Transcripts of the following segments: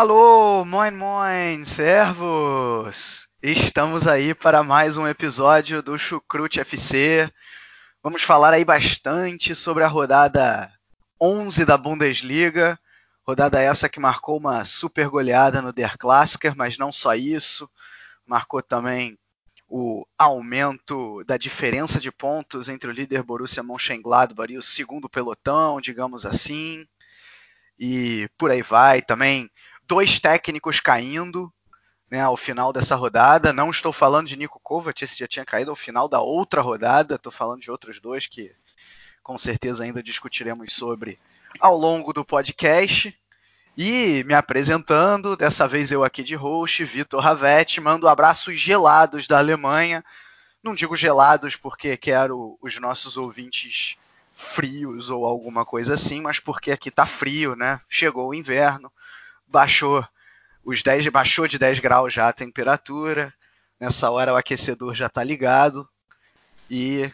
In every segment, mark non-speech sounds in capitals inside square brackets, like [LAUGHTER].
Alô, moin moin, servos! Estamos aí para mais um episódio do Chucrute FC. Vamos falar aí bastante sobre a rodada 11 da Bundesliga. Rodada essa que marcou uma super goleada no Der Klassiker, mas não só isso. Marcou também o aumento da diferença de pontos entre o líder Borussia Mönchengladbach e o segundo pelotão, digamos assim. E por aí vai também dois técnicos caindo né, ao final dessa rodada. Não estou falando de Nico Kovac, esse já tinha caído ao final da outra rodada. Estou falando de outros dois que com certeza ainda discutiremos sobre ao longo do podcast. E me apresentando, dessa vez eu aqui de host, Vitor Ravetti, mando abraços gelados da Alemanha. Não digo gelados porque quero os nossos ouvintes frios ou alguma coisa assim, mas porque aqui tá frio, né? Chegou o inverno, baixou os 10, baixou de 10 graus já a temperatura. Nessa hora o aquecedor já está ligado e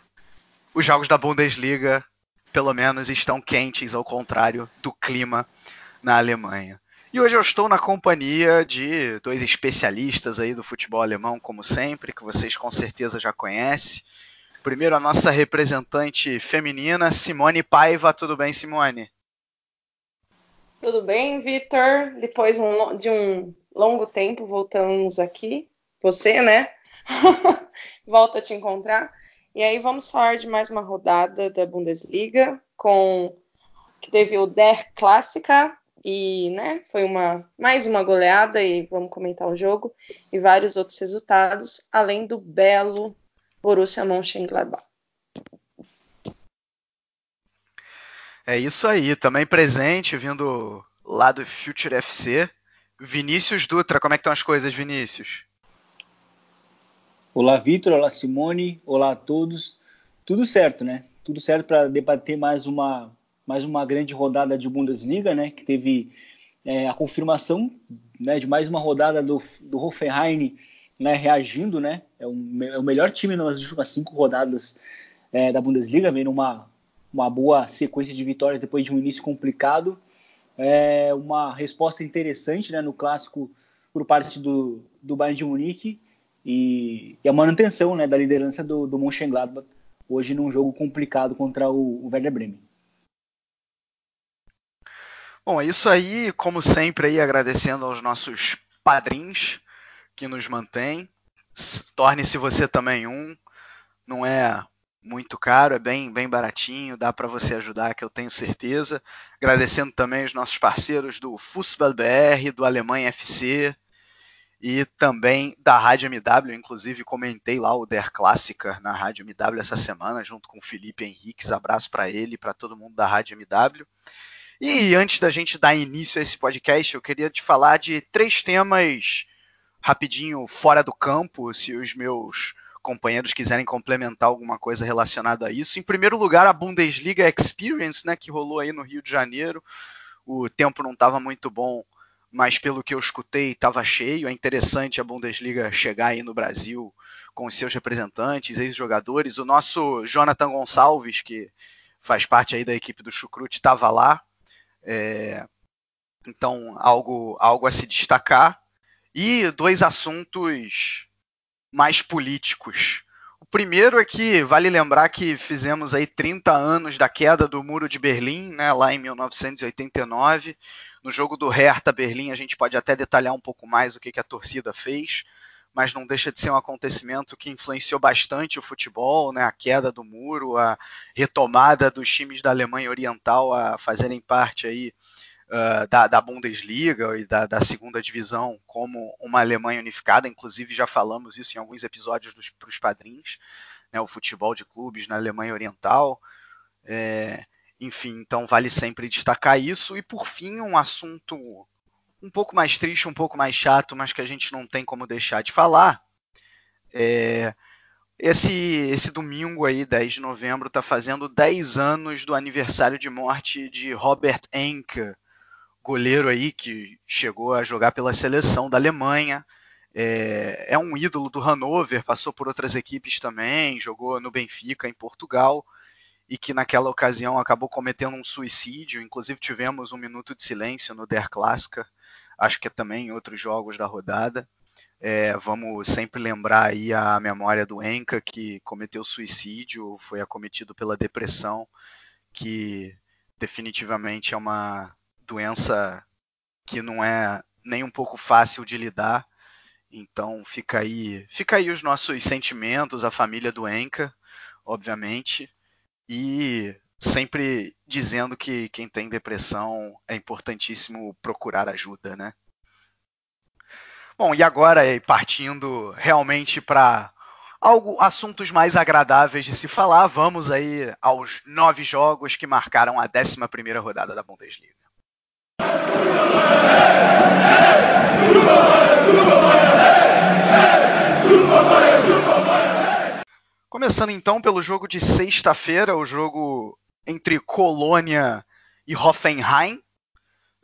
os jogos da Bundesliga, pelo menos, estão quentes, ao contrário do clima na Alemanha. E hoje eu estou na companhia de dois especialistas aí do futebol alemão, como sempre, que vocês com certeza já conhecem. Primeiro, a nossa representante feminina, Simone Paiva. Tudo bem, Simone? Tudo bem, Vitor? Depois de um longo tempo, voltamos aqui. Você, né? [LAUGHS] Volto a te encontrar. E aí vamos falar de mais uma rodada da Bundesliga, com que teve o Der Clássica e, né, foi uma mais uma goleada e vamos comentar o jogo e vários outros resultados, além do belo Borussia Mönchengladbach. É isso aí, também presente, vindo lá do Future FC, Vinícius Dutra. Como é que estão as coisas, Vinícius? Olá, Vitor. Olá, Simone. Olá a todos. Tudo certo, né? Tudo certo para debater mais uma, mais uma grande rodada de Bundesliga, né? Que teve é, a confirmação né, de mais uma rodada do, do Hoffenheim né, reagindo, né? É, um, é o melhor time nas últimas cinco rodadas é, da Bundesliga, vendo uma uma boa sequência de vitórias depois de um início complicado. É uma resposta interessante né, no clássico por parte do, do Bayern de Munique e, e a manutenção né, da liderança do, do Mönchengladbach hoje num jogo complicado contra o, o Werder Bremen. Bom, é isso aí, como sempre, aí, agradecendo aos nossos padrinhos que nos mantêm. Torne-se você também um. Não é muito caro, é bem, bem baratinho, dá para você ajudar, que eu tenho certeza. Agradecendo também os nossos parceiros do Fußball BR, do Alemanha FC e também da Rádio MW, inclusive comentei lá o Der Klassiker na Rádio MW essa semana, junto com o Felipe Henriques, abraço para ele e para todo mundo da Rádio MW. E antes da gente dar início a esse podcast, eu queria te falar de três temas rapidinho fora do campo, se os meus companheiros quiserem complementar alguma coisa relacionada a isso. Em primeiro lugar, a Bundesliga Experience, né, que rolou aí no Rio de Janeiro. O tempo não estava muito bom, mas pelo que eu escutei, estava cheio. É interessante a Bundesliga chegar aí no Brasil com os seus representantes, ex-jogadores. O nosso Jonathan Gonçalves, que faz parte aí da equipe do Chucrute, estava lá. É... Então, algo, algo a se destacar. E dois assuntos mais políticos. O primeiro é que vale lembrar que fizemos aí 30 anos da queda do Muro de Berlim, né, lá em 1989. No jogo do Hertha Berlim, a gente pode até detalhar um pouco mais o que, que a torcida fez, mas não deixa de ser um acontecimento que influenciou bastante o futebol, né, a queda do muro, a retomada dos times da Alemanha Oriental a fazerem parte aí uh, da, da, Bundesliga e da, da, segunda divisão como uma Alemanha unificada. Inclusive, já falamos isso em alguns episódios para os padrinhos, né, o futebol de clubes na Alemanha Oriental. É, Enfim, então vale sempre destacar isso. E por fim, um assunto um pouco mais triste, um pouco mais chato, mas que a gente não tem como deixar de falar. É, esse, esse domingo aí, 10 de novembro, está fazendo 10 anos do aniversário de morte de Robert Enke, goleiro aí que chegou a jogar pela seleção da Alemanha. É, é, um ídolo do Hannover, passou por outras equipes também, jogou no Benfica, em Portugal, e que naquela ocasião acabou cometendo um suicídio. Inclusive tivemos um minuto de silêncio no Der Klassiker, acho que é também em outros jogos da rodada. É, vamos sempre lembrar aí a memória do Enka, que cometeu suicídio, foi acometido pela depressão, que definitivamente é uma doença que não é nem um pouco fácil de lidar. Então fica aí, fica aí os nossos sentimentos, a família do Enka, obviamente, e sempre dizendo que quem tem depressão é importantíssimo procurar ajuda, né? Bom, e agora partindo realmente para algo, assuntos mais agradáveis de se falar, vamos aí aos nove jogos que marcaram a 11 primeira rodada da Bundesliga. Começando então pelo jogo de sexta-feira, o jogo entre Colônia e Hoffenheim.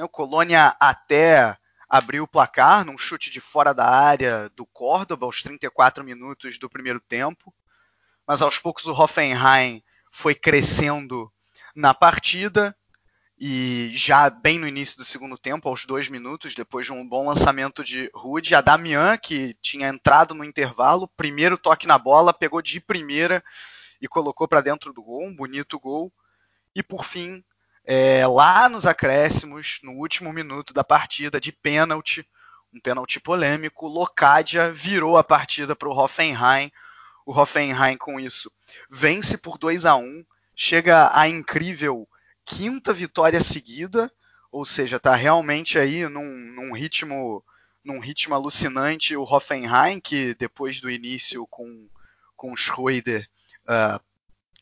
O Colônia até abriu o placar num chute de fora da área do Córdoba aos 34 minutos do primeiro tempo. Mas aos poucos o Hoffenheim foi crescendo na partida e já bem no início do segundo tempo, aos dois minutos, depois de um bom lançamento de Rude, a Damian, que tinha entrado no intervalo, primeiro toque na bola, pegou de primeira e colocou para dentro do gol, um bonito gol. E por fim, é, lá nos acréscimos, no último minuto da partida, de pênalti, um pênalti polêmico, Locadia virou a partida para o Hoffenheim. O Hoffenheim, com isso, vence por 2 a 1 chega a incrível quinta vitória seguida, ou seja, está realmente aí num, num, ritmo num ritmo alucinante. O Hoffenheim, que depois do início com, com Schroeder uh,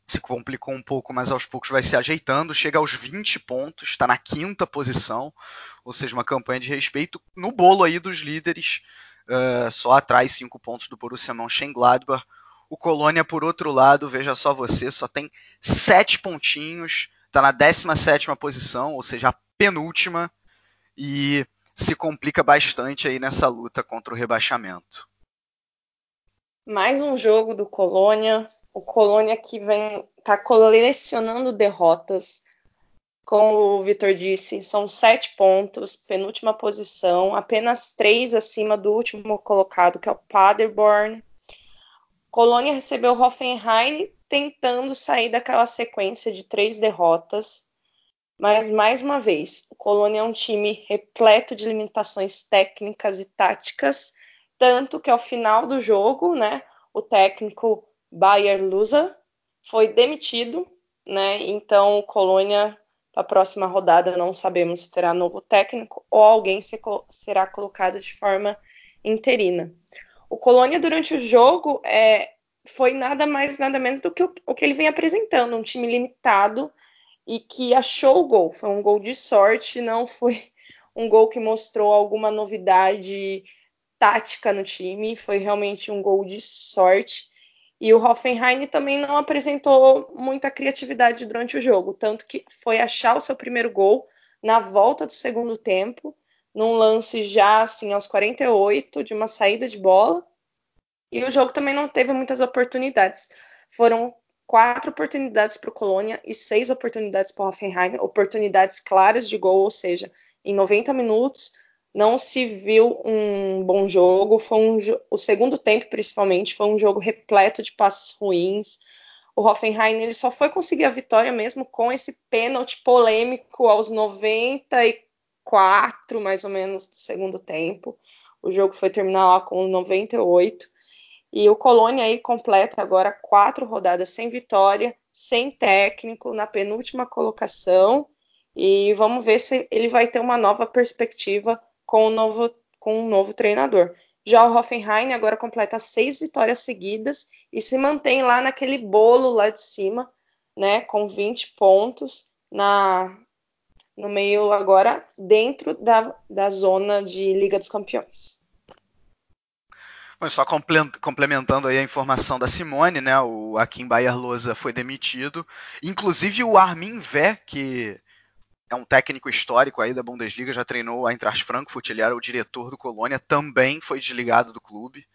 se complicou um pouco, mas aos poucos vai se ajeitando, chega aos 20 pontos, está na quinta posição, ou seja, uma campanha de respeito no bolo aí dos líderes, uh, só atrás cinco pontos do Borussia Mönchengladbach. O Colônia, por outro lado, veja só você, só tem sete pontinhos, está na 17 posição, ou seja, a penúltima, e se complica bastante aí nessa luta contra o rebaixamento. Mais um jogo do Colônia, o Colônia que vem tá colecionando derrotas. Como o Vitor disse, são sete pontos, penúltima posição, apenas três acima do último colocado, que é o Paderborn. Colônia recebeu Hoffenheim tentando sair daquela sequência de três derrotas. Mas, mais uma vez, o Colônia é um time repleto de limitações técnicas e táticas, tanto que ao final do jogo, né, o técnico Bayer Lusa foi demitido, né? Então, o Colônia, para a próxima rodada, não sabemos se terá novo técnico ou alguém se, será colocado de forma interina. O Colônia, durante o jogo, é, foi nada mais, nada menos do que o, o que ele vem apresentando, um time limitado e que achou o gol. Foi um gol de sorte, não foi [LAUGHS] um gol que mostrou alguma novidade tática no time, foi realmente um gol de sorte. E o Hoffenheim também não apresentou muita criatividade durante o jogo, tanto que foi achar o seu primeiro gol na volta do segundo tempo, num lance já assim aos 48 de uma saída de bola. E o jogo também não teve muitas oportunidades. Foram quatro oportunidades para o Colônia e seis oportunidades para o Hoffenheim, oportunidades claras de gol, ou seja, em 90 minutos não se viu um bom jogo. Foi um, o segundo tempo, principalmente, foi um jogo repleto de passes ruins. O Hoffenheim ele só foi conseguir a vitória mesmo com esse pênalti polêmico aos 94, mais ou menos, do segundo tempo. O jogo foi terminar lá com 98. E o Colônia aí completa agora quatro rodadas sem vitória, sem técnico, na penúltima colocação. E vamos ver se ele vai ter uma nova perspectiva com um novo, com um novo treinador. Já o Hoffenheim agora completa seis vitórias seguidas e se mantém lá naquele bolo lá de cima, né, com 20 pontos. na, no meio agora dentro da, da zona de Liga dos Campeões. Só complementando aí a informação da Simone, né? O Akin Bayer Loza foi demitido. Inclusive o Armin Vé, que é um técnico histórico aí da Bundesliga, já treinou a Eintracht Frankfurt, ele era o diretor do Colônia, também foi desligado do clube.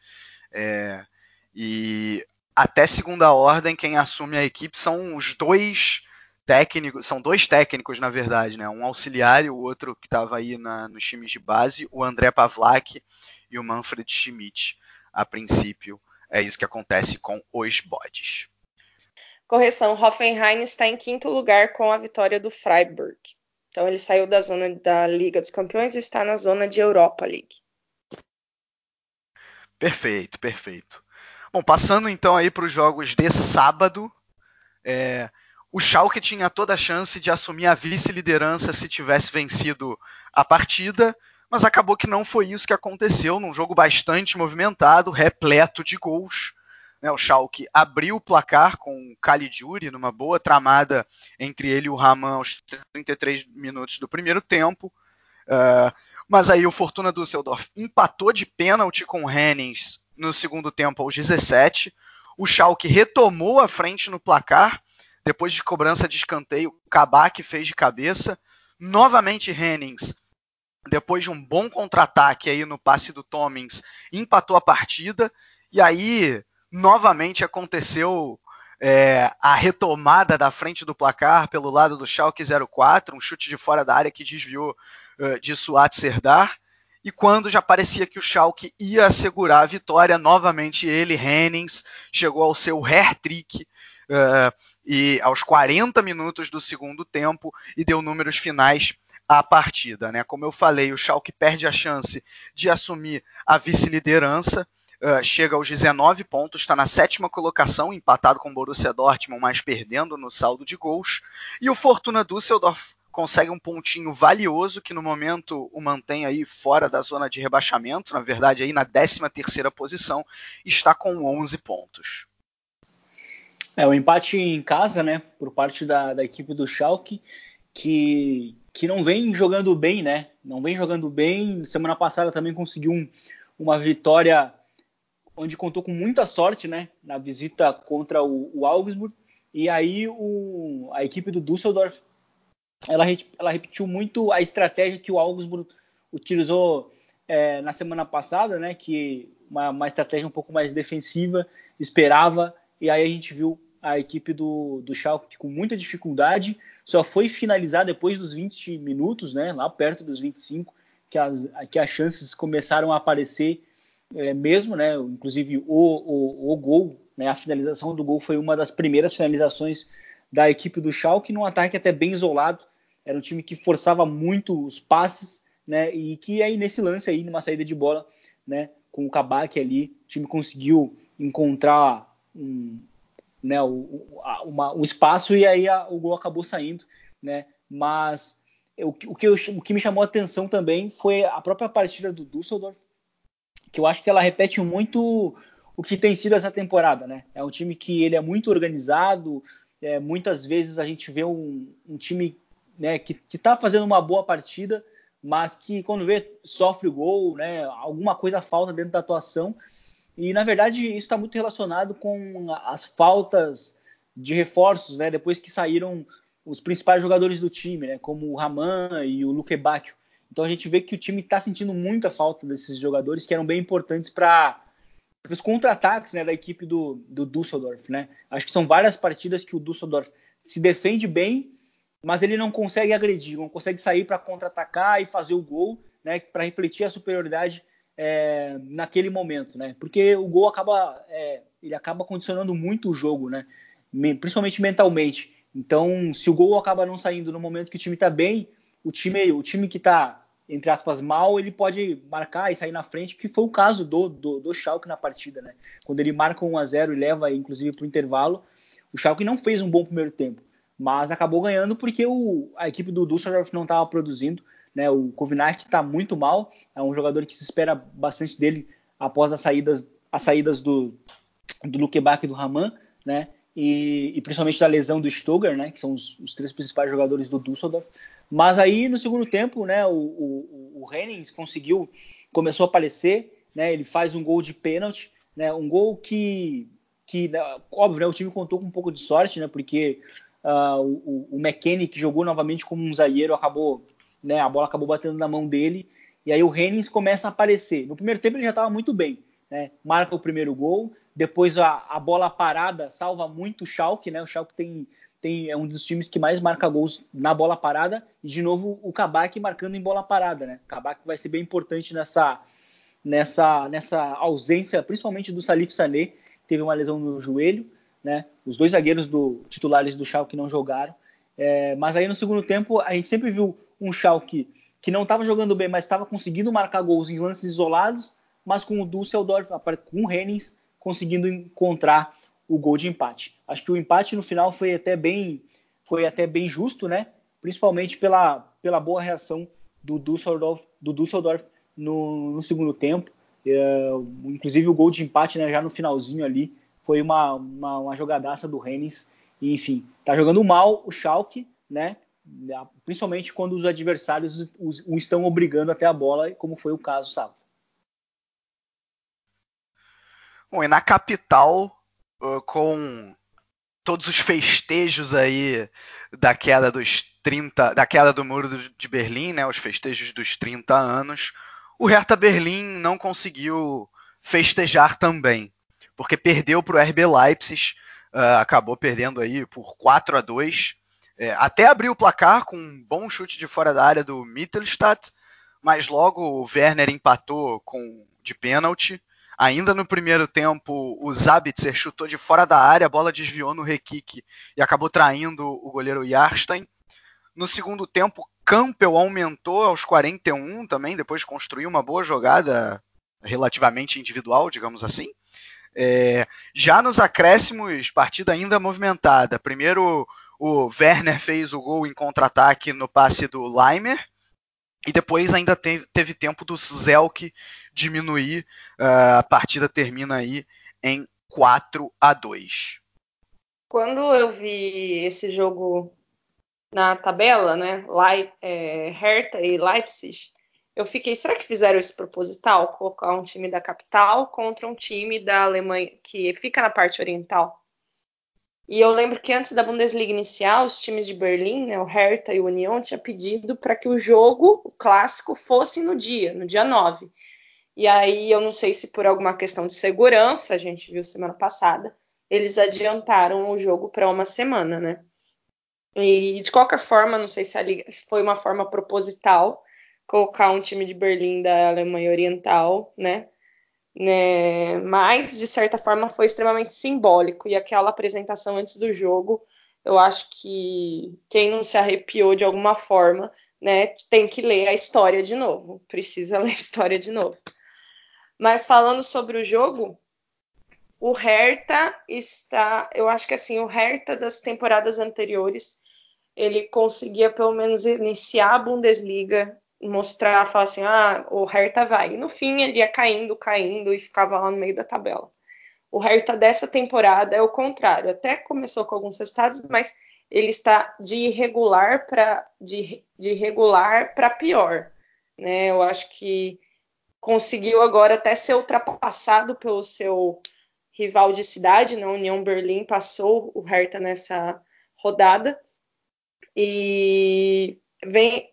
É, e até segunda ordem, quem assume a equipe são os dois técnicos, são dois técnicos na verdade, né? Um auxiliar e o outro que estava aí na, nos times de base, o André Pavlak e o Manfred Schmidt a princípio, é isso que acontece com os bodes. Correção, Hoffenheim está em quinto lugar com a vitória do Freiburg. Então ele saiu da zona da Liga dos Campeões e está na zona de Europa League. Perfeito, perfeito. Bom, passando então aí para os jogos de sábado, é, o Schalke tinha toda a chance de assumir a vice-liderança se tivesse vencido a partida, mas acabou que não foi isso que aconteceu num jogo bastante movimentado, repleto de gols. Né, o Schalke abriu o placar com o Caligiuri numa boa tramada entre ele e o Raman aos 33 minutos do primeiro tempo. Uh, mas aí o Fortuna Düsseldorf empatou de pênalti com o Hennings no segundo tempo aos 17. O Schalke retomou a frente no placar depois de cobrança de escanteio. O Kabak fez de cabeça. Novamente Hennings depois de um bom contra-ataque aí no passe do Tomins, empatou a partida. E aí, novamente aconteceu é, a retomada da frente do placar pelo lado do Schalke 04, um chute de fora da área que desviou uh, de Suat Serdar. E quando já parecia que o Schalke ia assegurar a vitória, novamente ele, Hennings, chegou ao seu hair-trick uh, e aos 40 minutos do segundo tempo e deu números finais a partida. Né? Como eu falei, o Schalke perde a chance de assumir a vice-liderança, uh, chega aos 19 pontos, está na sétima colocação, empatado com o Borussia Dortmund, mas perdendo no saldo de gols. E o Fortuna Düsseldorf consegue um pontinho valioso que no momento o mantém aí fora da zona de rebaixamento, na verdade aí na 13 terceira posição, está com 11 pontos. É, o empate em casa, né, por parte da, da equipe do Schalke, que, que não vem jogando bem, né? Não vem jogando bem. Semana passada também conseguiu um, uma vitória onde contou com muita sorte, né? Na visita contra o, o Augsburg. E aí o, a equipe do Düsseldorf ela, ela repetiu muito a estratégia que o Augsburg utilizou é, na semana passada, né? Que uma, uma estratégia um pouco mais defensiva, esperava. E aí a gente viu a equipe do, do Schalke com muita dificuldade, só foi finalizar depois dos 20 minutos, né, lá perto dos 25, que as, que as chances começaram a aparecer é, mesmo, né, inclusive o, o, o gol, né, a finalização do gol foi uma das primeiras finalizações da equipe do Schalke, num ataque até bem isolado, era um time que forçava muito os passes, né, e que aí nesse lance aí, numa saída de bola, né, com o Kabak ali, o time conseguiu encontrar um, né, o, uma, o espaço e aí a, o gol acabou saindo, né? Mas o, o, que eu, o que me chamou a atenção também foi a própria partida do Düsseldorf, que eu acho que ela repete muito o que tem sido essa temporada, né? É um time que ele é muito organizado, é, muitas vezes a gente vê um, um time né, que está fazendo uma boa partida, mas que quando vê sofre o gol, né? Alguma coisa falta dentro da atuação e na verdade isso está muito relacionado com as faltas de reforços, né? Depois que saíram os principais jogadores do time, né? Como o Raman e o Luque Bacchio. Então a gente vê que o time está sentindo muita falta desses jogadores que eram bem importantes para os contra-ataques né, da equipe do, do Düsseldorf. Né? Acho que são várias partidas que o Düsseldorf se defende bem, mas ele não consegue agredir, não consegue sair para contra-atacar e fazer o gol, né, para refletir a superioridade é, naquele momento, né? Porque o gol acaba, é, ele acaba condicionando muito o jogo, né? Principalmente mentalmente. Então, se o gol acaba não saindo no momento que o time está bem, o time, o time que está entre aspas mal, ele pode marcar e sair na frente, que foi o caso do, do, do Schalke na partida, né? Quando ele marca 1 a 0 e leva inclusive para o intervalo, o Schalke não fez um bom primeiro tempo, mas acabou ganhando porque o, a equipe do Düsseldorf não estava produzindo né? O Kovinart está muito mal, é um jogador que se espera bastante dele após as saídas, as saídas do, do Luquebac e do Raman, né? e, e, principalmente da lesão do Stoger, né, que são os, os, três principais jogadores do Düsseldorf. Mas aí no segundo tempo, né, o, o, o Hennings conseguiu, começou a aparecer, né, ele faz um gol de pênalti, né, um gol que, que né, óbvio, né, o time contou com um pouco de sorte, né, porque uh, o, o McKennie, que jogou novamente como um zagueiro, acabou, né, a bola acabou batendo na mão dele, e aí o Hennings começa a aparecer. No primeiro tempo ele já estava muito bem, né, marca o primeiro gol, depois a, a bola parada salva muito o Schalke, né? O Schalke tem, tem, é um dos times que mais marca gols na bola parada. E de novo o Kabak marcando em bola parada, né? O Kabak vai ser bem importante nessa, nessa, nessa ausência, principalmente do Salif Sané, teve uma lesão no joelho, né? Os dois zagueiros do, titulares do Schalke não jogaram. É, mas aí no segundo tempo a gente sempre viu um Schalke que não estava jogando bem, mas estava conseguindo marcar gols em lances isolados, mas com o Dusseldorf, com o Hennings, conseguindo encontrar o gol de empate. Acho que o empate no final foi até bem, foi até bem justo, né? Principalmente pela, pela boa reação do Düsseldorf, do Düsseldorf no, no segundo tempo. É, inclusive o gol de empate, né, já no finalzinho ali, foi uma, uma, uma jogadaça do Rennes. E, enfim, tá jogando mal o Schalke, né? Principalmente quando os adversários o estão obrigando até a bola, como foi o caso sábado. Bom, e na capital, com todos os festejos aí da queda dos 30, da queda do muro de Berlim, né, os festejos dos 30 anos, o Hertha Berlim não conseguiu festejar também, porque perdeu para o RB Leipzig, acabou perdendo aí por 4 a 2. É, até abriu o placar com um bom chute de fora da área do Mittelstadt, mas logo o Werner empatou com de pênalti. Ainda no primeiro tempo, o Zabitzer chutou de fora da área, a bola desviou no requique e acabou traindo o goleiro Jarstein. No segundo tempo, Campbell aumentou aos 41 também, depois construiu uma boa jogada relativamente individual, digamos assim. É, já nos acréscimos, partida ainda movimentada. Primeiro, o Werner fez o gol em contra-ataque no passe do Leimer. E depois ainda teve, teve tempo do Zelk diminuir. Uh, a partida termina aí em 4 a 2. Quando eu vi esse jogo na tabela, né, é, Hertha e Leipzig, eu fiquei, será que fizeram esse proposital? Colocar um time da capital contra um time da Alemanha que fica na parte oriental? E eu lembro que antes da Bundesliga iniciar, os times de Berlim, né, o Hertha e o União, tinha pedido para que o jogo, o clássico, fosse no dia, no dia 9. E aí eu não sei se por alguma questão de segurança, a gente viu semana passada, eles adiantaram o jogo para uma semana, né? E de qualquer forma, não sei se Liga, foi uma forma proposital colocar um time de Berlim da Alemanha Oriental, né? Né? Mas de certa forma foi extremamente simbólico e aquela apresentação antes do jogo, eu acho que quem não se arrepiou de alguma forma, né, tem que ler a história de novo, precisa [LAUGHS] ler a história de novo. Mas falando sobre o jogo, o Hertha está, eu acho que assim, o Hertha das temporadas anteriores, ele conseguia pelo menos iniciar a Bundesliga mostrar, falar assim, ah, o Hertha vai. E no fim ele ia caindo, caindo e ficava lá no meio da tabela. O Hertha dessa temporada é o contrário. Até começou com alguns resultados, mas ele está de irregular para de, de regular para pior. Né? Eu acho que conseguiu agora até ser ultrapassado pelo seu rival de cidade, na né? União Berlim, passou o Hertha nessa rodada. E vem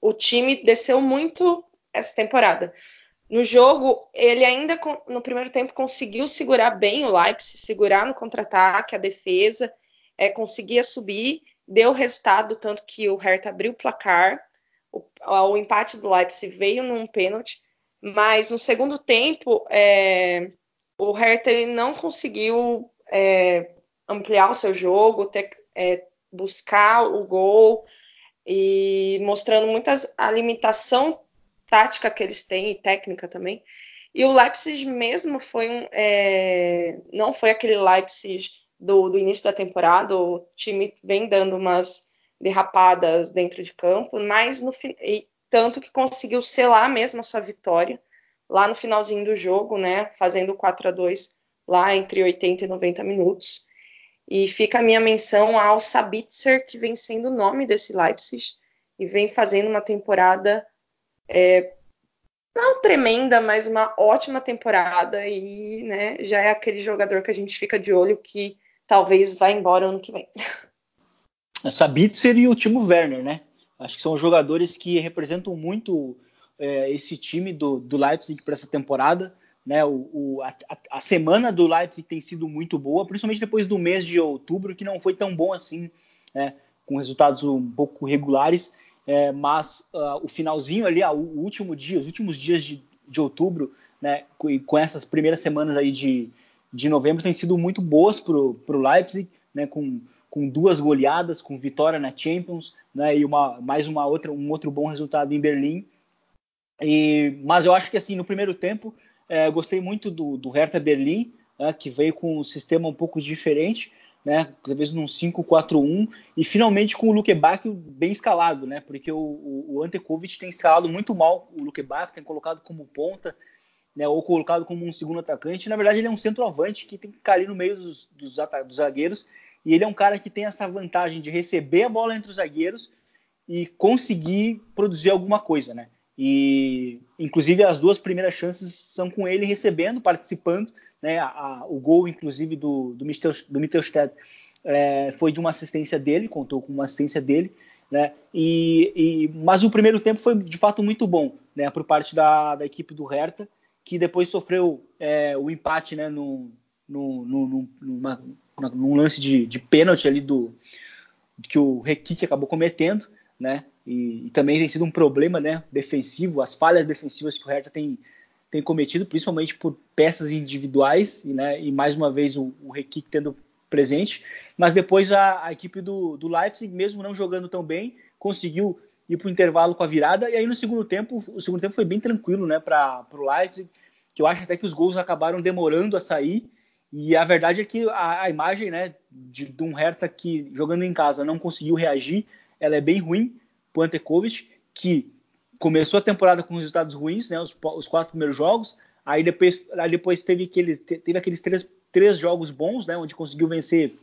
o time desceu muito essa temporada. No jogo, ele ainda no primeiro tempo conseguiu segurar bem o Leipzig, segurar no contra-ataque, a defesa, é, conseguia subir, deu resultado, tanto que o Hertha abriu o placar. O, o empate do Leipzig veio num pênalti, mas no segundo tempo, é, o Hertha não conseguiu é, ampliar o seu jogo, ter, é, buscar o gol e mostrando muitas a limitação tática que eles têm e técnica também. E o Leipzig mesmo foi um, é, não foi aquele Leipzig do, do, início da temporada, o time vem dando umas derrapadas dentro de campo, mas no e tanto que conseguiu selar mesmo a sua vitória lá no finalzinho do jogo, né, fazendo 4 a 2 lá entre 80 e 90 minutos. E fica a minha menção ao Sabitzer, que vem sendo o nome desse Leipzig e vem fazendo uma temporada é, não tremenda, mas uma ótima temporada e né, já é aquele jogador que a gente fica de olho que talvez vá embora ano que vem. Sabitzer e o Timo Werner, né? Acho que são jogadores que representam muito é, esse time do, do Leipzig para essa temporada. Né? O, o a, a, semana do Leipzig tem sido muito boa, principalmente depois do mês de outubro, que não foi tão bom assim, né? com resultados um pouco regulares. É, mas uh, o finalzinho ali, uh, o último dia, os últimos dias de, de outubro, né, com, com, essas primeiras semanas aí de, de novembro, têm sido muito boas para o Leipzig, né, com, com duas goleadas, com vitória na Champions, né, e uma, mais uma outra, um outro bom resultado em Berlim. E, mas eu acho que assim no primeiro tempo é, gostei muito do, do Hertha Berlim, né, que veio com um sistema um pouco diferente, né, talvez num 5-4-1, e finalmente com o Luke Bacchio bem escalado, né, porque o, o, o Ante Kovic tem escalado muito mal o Luke Bacchio, tem colocado como ponta, né, ou colocado como um segundo atacante, na verdade ele é um centroavante que tem que ali no meio dos, dos, dos zagueiros, e ele é um cara que tem essa vantagem de receber a bola entre os zagueiros e conseguir produzir alguma coisa, né? E inclusive as duas primeiras chances são com ele recebendo, participando, né? A, a, o gol, inclusive do do, Mittel, do Mittelstadt é, foi de uma assistência dele, contou com uma assistência dele, né? E, e, mas o primeiro tempo foi de fato muito bom, né? Por parte da, da equipe do Hertha, que depois sofreu é, o empate, né? No, no, no, numa, num lance de, de pênalti ali do que o Requique acabou cometendo, né? E, e, também tem sido um problema, né? Defensivo, as falhas defensivas que o Hertha tem, tem cometido, principalmente por peças individuais, e, né? E mais uma vez o, o Requique tendo presente. Mas depois a, a equipe do, do Leipzig, mesmo não jogando tão bem, conseguiu ir para o intervalo com a virada. E aí no segundo tempo, o segundo tempo foi bem tranquilo, né? Para o Leipzig, que eu acho até que os gols acabaram demorando a sair. E a verdade é que a, a imagem né, de, de, um Hertha que jogando em casa não conseguiu reagir, ela é bem ruim o Antekovic, que começou a temporada com resultados ruins, né, os, os, quatro primeiros jogos, aí depois, aí depois teve, aqueles, teve aqueles três, três jogos bons, né, onde conseguiu vencer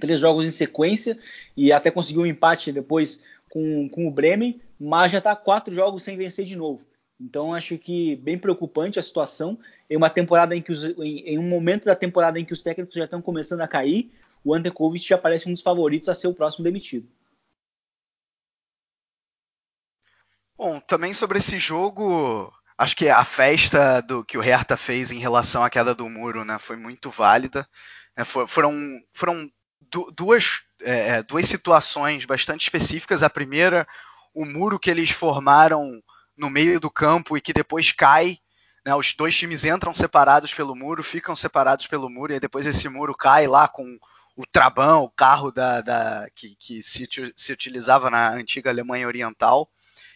três jogos em sequência e até conseguiu um empate depois com, com o Bremen, mas já está quatro jogos sem vencer de novo. Então acho que bem preocupante a situação em uma temporada em que os, em, em, um momento da temporada em que os técnicos já estão começando a cair, o Antekovic já parece um dos favoritos a ser o próximo demitido. Bom, também sobre esse jogo, acho que a festa do que o Hertha fez em relação à queda do muro, né, foi muito válida. É, for, foram foram du, duas é, é, duas situações bastante específicas. A primeira, o muro que eles formaram no meio do campo e que depois cai. Né, os dois times entram separados pelo muro, ficam separados pelo muro, e depois esse muro cai lá com o Trabão, o carro da, da que, que se, se, utilizava na antiga Alemanha Oriental.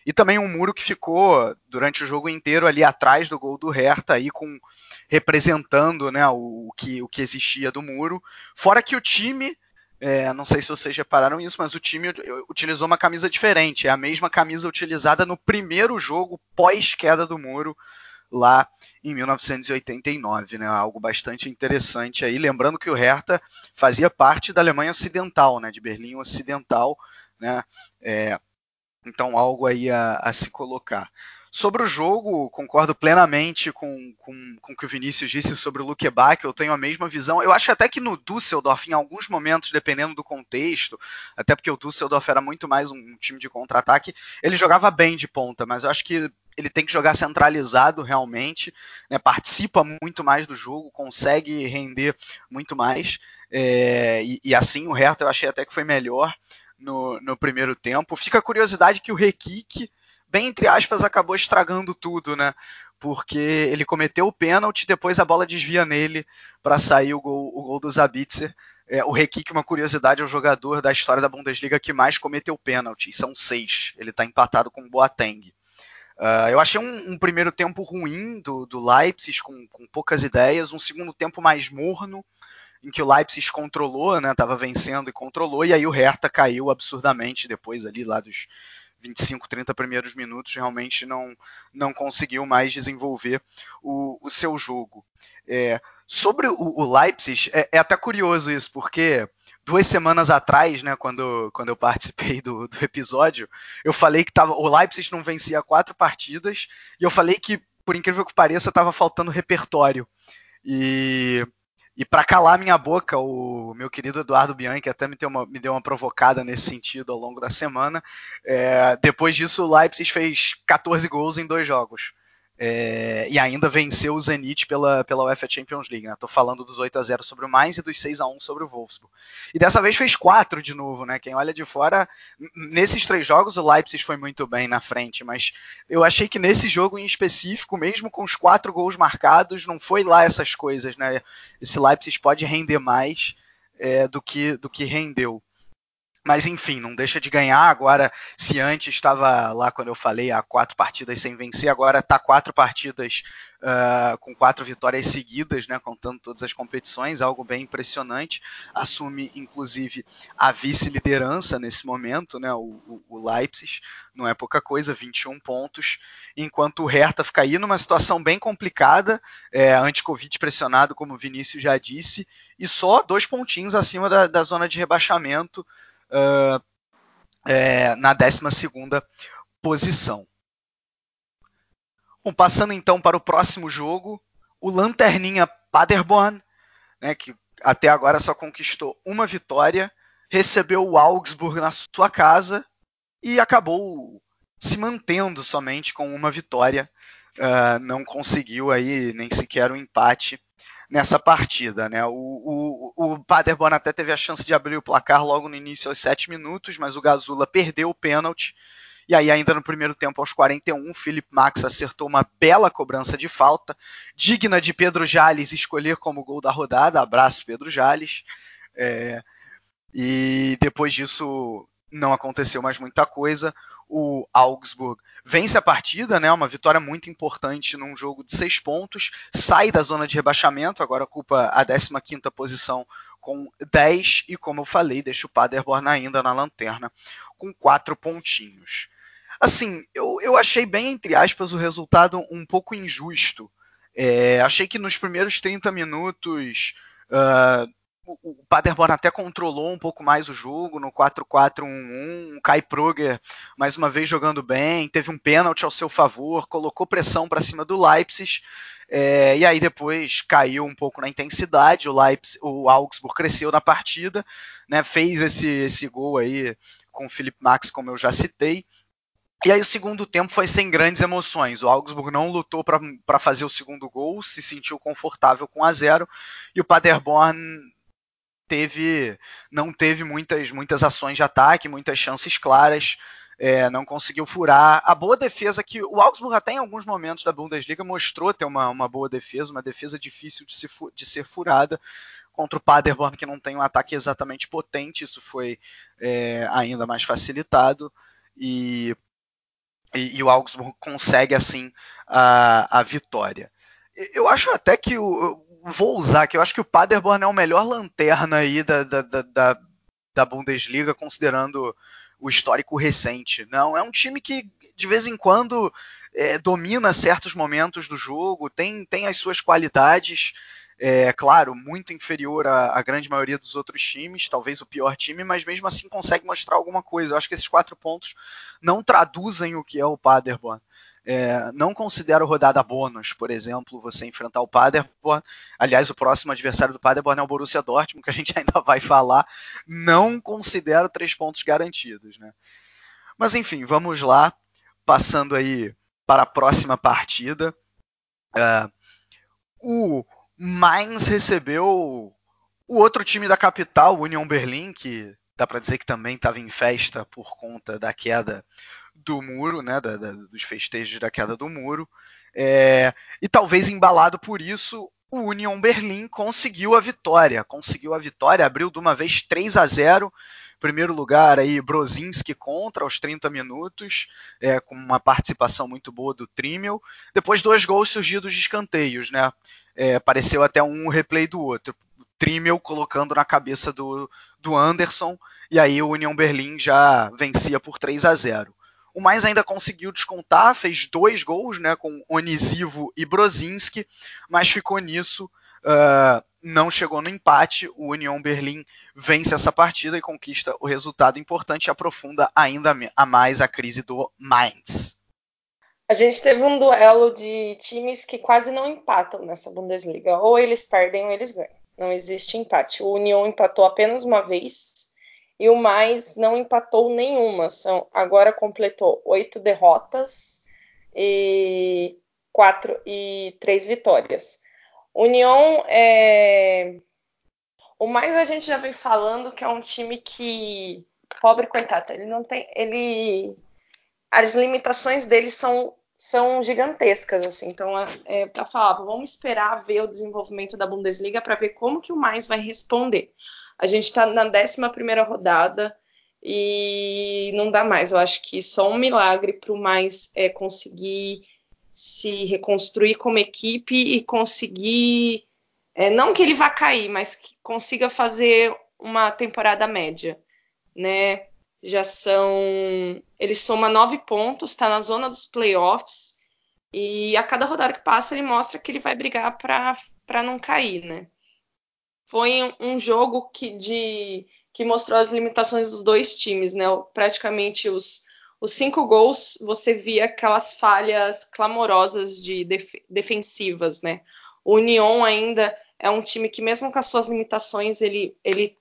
E também um muro que ficou durante o jogo inteiro ali atrás do gol do Hertha, aí com, representando né, o, o, que, o que existia do muro. Fora que o time é, não sei se vocês repararam isso, mas o time utilizou uma camisa diferente. É a mesma camisa utilizada no primeiro jogo pós-queda do muro, lá em 1989, né? Algo bastante interessante aí. Lembrando que o Hertha fazia parte da Alemanha Ocidental, né? De Berlim Ocidental, né? É, então, algo aí a, a se colocar. Sobre o jogo, concordo plenamente com, com, com o que o Vinícius disse sobre o Luke Bach, eu tenho a mesma visão. Eu acho até que no Düsseldorf, em alguns momentos, dependendo do contexto, até porque o Düsseldorf era muito mais um time de contra-ataque, ele jogava bem de ponta, mas eu acho que ele tem que jogar centralizado realmente, né, participa muito mais do jogo, consegue render muito mais, é, e, e, assim o Hertha eu achei até que foi melhor no, no primeiro tempo. Fica a curiosidade que o Requique bem entre aspas, acabou estragando tudo, né? Porque ele cometeu o pênalti, depois a bola desvia nele para sair o gol, o gol do Zabitzer. É, o Rekic, uma curiosidade, é o jogador da história da Bundesliga que mais cometeu pênalti, são seis. Ele está empatado com o Boateng. Uh, eu achei um, um, primeiro tempo ruim do, do Leipzig, com, com, poucas ideias, um segundo tempo mais morno, em que o Leipzig controlou, né, estava vencendo e controlou, e aí o Hertha caiu absurdamente depois ali lá dos 25, 30 primeiros minutos, realmente não, não conseguiu mais desenvolver o, o seu jogo. É, sobre o, o Leipzig, é, é, até curioso isso, porque duas semanas atrás, né, quando, quando eu participei do, do episódio, eu falei que tava, o Leipzig não vencia quatro partidas, e eu falei que, por incrível que pareça, estava faltando repertório. E e para calar minha boca, o meu querido Eduardo Bianchi até me deu uma, me deu uma provocada nesse sentido ao longo da semana. É, depois disso, o Leipzig fez 14 gols em dois jogos. É, e ainda venceu o Zenit pela, pela UEFA Champions League. Estou né? falando dos 8 a 0 sobre o Mainz e dos 6 a 1 sobre o Wolfsburg. E dessa vez fez 4 de novo, né? Quem olha de fora, nesses três jogos o Leipzig foi muito bem na frente, mas eu achei que nesse jogo em específico, mesmo com os quatro gols marcados, não foi lá essas coisas, né? Esse Leipzig pode render mais é, do, que, do que rendeu. Mas enfim, não deixa de ganhar. Agora, se antes estava lá quando eu falei há quatro partidas sem vencer, agora está quatro partidas uh, com quatro vitórias seguidas, né, contando todas as competições, algo bem impressionante. Assume, inclusive, a vice-liderança nesse momento, né, o, o, Leipzig, não é pouca coisa, 21 pontos, enquanto o Hertha fica aí numa situação bem complicada, é, anti-Covid pressionado, como o Vinícius já disse, e só dois pontinhos acima da, da zona de rebaixamento é, na 12 posição. Bom, passando então para o próximo jogo, o Lanterninha Paderborn, né, que até agora só conquistou uma vitória, recebeu o Augsburg na sua casa e acabou se mantendo somente com uma vitória. Uh, não conseguiu aí nem sequer um empate nessa partida. Né? O, o, o Paderborn até teve a chance de abrir o placar logo no início, aos 7 minutos, mas o Gazula perdeu o pênalti. E aí, ainda no primeiro tempo, aos 41, o Felipe Max acertou uma bela cobrança de falta, digna de Pedro Jales escolher como gol da rodada. Abraço, Pedro Jales. É, e depois disso, não aconteceu mais muita coisa. O Augsburg vence a partida, né? Uma vitória muito importante num jogo de seis pontos, sai da zona de rebaixamento, agora ocupa a 15 posição com 10 e, como eu falei, deixa o Paderborn ainda na lanterna com quatro pontinhos. Assim, eu, eu achei bem, entre aspas, o resultado um pouco injusto. É, achei que nos primeiros 30 minutos uh, o Paderborn até controlou um pouco mais o jogo no 4-4-1-1. O Kai Proger, mais uma vez, jogando bem, teve um pênalti ao seu favor, colocou pressão para cima do Leipzig. É, e aí depois caiu um pouco na intensidade. O, Leipzig, o Augsburg cresceu na partida, né, fez esse, esse gol aí com o Felipe Max, como eu já citei. E aí o segundo tempo foi sem grandes emoções. O Augsburg não lutou para fazer o segundo gol, se sentiu confortável com a zero. E o Paderborn teve, não teve muitas, muitas ações de ataque, muitas chances claras, é, não conseguiu furar. A boa defesa que o Augsburg até em alguns momentos da Bundesliga mostrou ter uma, uma boa defesa, uma defesa difícil de, se, de ser furada contra o Paderborn que não tem um ataque exatamente potente, isso foi é, ainda mais facilitado e, e, e, o Augsburg consegue assim a, a vitória. Eu acho até que o, vou usar que eu acho que o Paderborn é o melhor lanterna aí da, da, da, da Bundesliga, considerando o histórico recente. Não, é um time que de vez em quando é, domina certos momentos do jogo, tem, tem as suas qualidades. É claro, muito inferior à, à, grande maioria dos outros times, talvez o pior time, mas mesmo assim consegue mostrar alguma coisa. Eu acho que esses quatro pontos não traduzem o que é o Paderborn. É, não considero rodada bônus, por exemplo, você enfrentar o Paderborn. Aliás, o próximo adversário do Paderborn é o Borussia Dortmund, que a gente [LAUGHS] ainda vai falar. Não considero três pontos garantidos, né? Mas enfim, vamos lá, passando aí para a próxima partida. É, o Mainz recebeu o outro time da capital, Union Berlin, que dá para dizer que também estava em festa por conta da queda do muro, né, da, da, dos festejos da queda do muro, é, e talvez embalado por isso, o Union Berlim conseguiu a vitória, conseguiu a vitória, abriu de uma vez 3 a 0 primeiro lugar aí Brozinski contra aos 30 minutos, é, com uma participação muito boa do Trimmel. Depois dois gols surgidos de escanteios, né? É, apareceu até um replay do outro. O Trimmel colocando na cabeça do, do Anderson, e aí o Union Berlim já vencia por 3 a 0. O ainda conseguiu descontar, fez dois gols, né, com Onisivo e Brozinski, mas ficou nisso. Uh, não chegou no empate. O União Berlim vence essa partida e conquista o resultado importante e aprofunda ainda a mais a crise do Mainz. A gente teve um duelo de times que quase não empatam nessa Bundesliga. Ou eles perdem ou eles ganham. Não existe empate. O União empatou apenas uma vez e o Mais não empatou nenhuma. São, agora completou oito derrotas e quatro e três vitórias. União é. O mais a gente já vem falando que é um time que. Pobre coitado, ele não tem. Ele. As limitações dele são, são gigantescas, assim. Então, é, para falar, vamos esperar ver o desenvolvimento da Bundesliga para ver como que o mais vai responder. A gente está na 11 rodada e não dá mais. Eu acho que só um milagre para o mais é, conseguir se reconstruir como equipe e conseguir, é, não que ele vá cair, mas que consiga fazer uma temporada média, né? Já são, ele soma nove pontos, está na zona dos playoffs e a cada rodada que passa ele mostra que ele vai brigar para não cair, né? Foi um, jogo que de que mostrou as limitações dos dois times, né? Praticamente os os cinco gols você via aquelas falhas clamorosas de def defensivas, né? O Union ainda é um time que, mesmo com as suas limitações, ele, ele,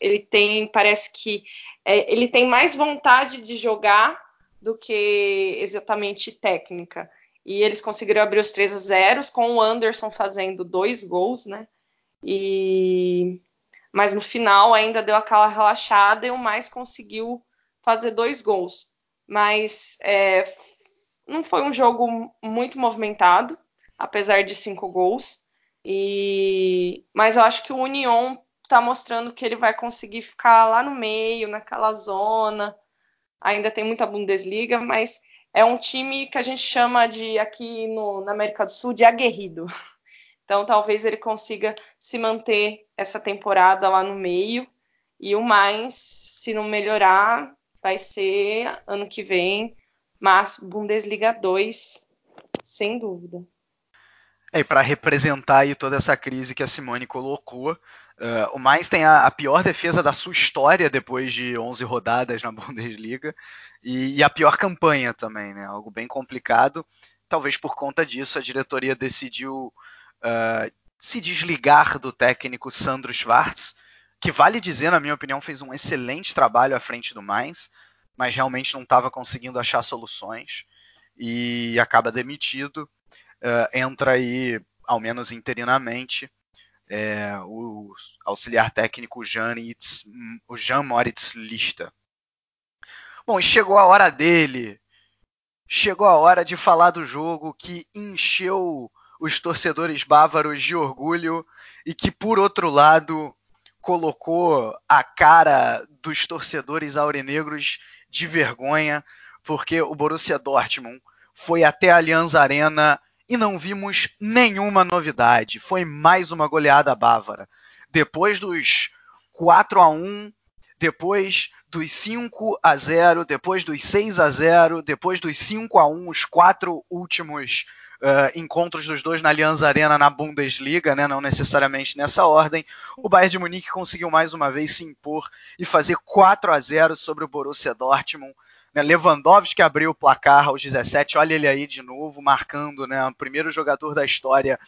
ele tem, parece que é, ele tem mais vontade de jogar do que exatamente técnica. E eles conseguiram abrir os 3 a 0 com o Anderson fazendo dois gols, né? E mas no final ainda deu aquela relaxada e o mais conseguiu fazer dois gols mas é, não foi um jogo muito movimentado, apesar de cinco gols. E, mas eu acho que o Union está mostrando que ele vai conseguir ficar lá no meio, naquela zona. Ainda tem muita Bundesliga, mas é um time que a gente chama de aqui no, na América do Sul de aguerrido. [LAUGHS] Então talvez ele consiga se manter essa temporada lá no meio. E o mais, se não melhorar, vai ser ano que vem, mas Bundesliga 2, sem dúvida. É, para representar aí toda essa crise que a Simone colocou, uh, o Mainz tem a, a, pior defesa da sua história depois de 11 rodadas na [LAUGHS] Bundesliga e, e, a pior campanha também, né? Algo bem complicado. Talvez por conta disso a diretoria decidiu uh, se desligar do técnico Sandro Schwartz, que vale dizer, na minha opinião, fez um excelente trabalho à frente do Mainz, mas realmente não estava conseguindo achar soluções e acaba demitido. Uh, entra aí, ao menos interinamente, é, o auxiliar técnico Jean, Itz, o Jean Moritz Lista. Bom, chegou a hora dele. Chegou a hora de falar do jogo que encheu os torcedores bávaros de orgulho e que, por outro lado, colocou a cara dos torcedores aurinegros de vergonha, porque o Borussia Dortmund foi até a Allianz Arena e não vimos nenhuma novidade. Foi mais uma goleada bávara. Depois dos 4 a 1, depois dos 5 a 0, depois dos 6 a 0, depois dos 5 a 1, os quatro últimos uh, encontros dos dois na Allianz Arena na Bundesliga, né, não necessariamente nessa ordem, o Bayern de Munique conseguiu mais uma vez se impor e fazer 4 a 0 sobre o Borussia Dortmund. Né, Lewandowski abriu o placar aos 17, olha ele aí de novo, marcando né, o primeiro jogador da história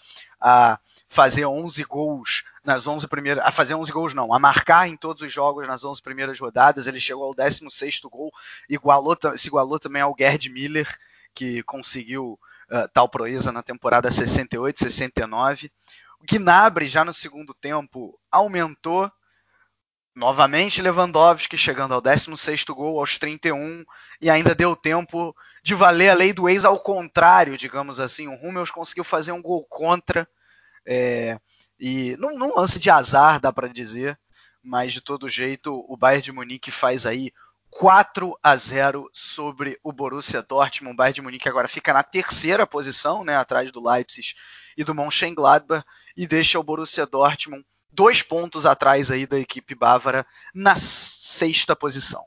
a fazer 11 gols nas 11 primeiras, a fazer 11 gols não, a marcar em todos os jogos nas 11 primeiras rodadas, ele chegou ao 16º gol, igualou, se igualou também ao Gerd Miller, que conseguiu uh, tal proeza na temporada 68, 69. O Gnabry já no segundo tempo aumentou novamente Lewandowski chegando ao 16º gol aos 31 e ainda deu tempo de valer a lei do ex ao contrário, digamos assim. O Hummels conseguiu fazer um gol contra é, e num, num lance de azar, dá para dizer, mas de todo jeito o Bayern de Munique faz aí 4 a 0 sobre o Borussia Dortmund. O Bayern de Munique agora fica na terceira posição, né, atrás do Leipzig e do Mönchengladbach, e deixa o Borussia Dortmund dois pontos atrás aí da equipe bávara na sexta posição.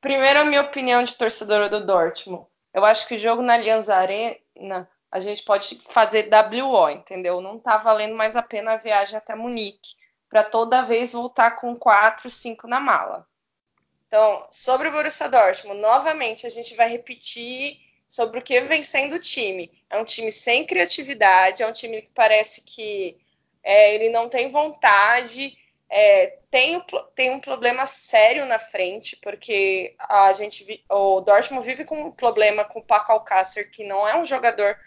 primeiro a minha opinião de torcedora do Dortmund. Eu acho que o jogo na Allianz Arena a gente pode fazer WO, entendeu? Não tá valendo mais a pena a viagem até Munique para toda vez voltar com 4, 5 na mala. Então, sobre o Borussia Dortmund, novamente a gente vai repetir sobre o que vem sendo o time. É um time sem criatividade, é um time que parece que é, ele não tem vontade, é, tem, tem um problema sério na frente, porque a gente o Dortmund vive com um problema com o Paco Alcácer, que não é um jogador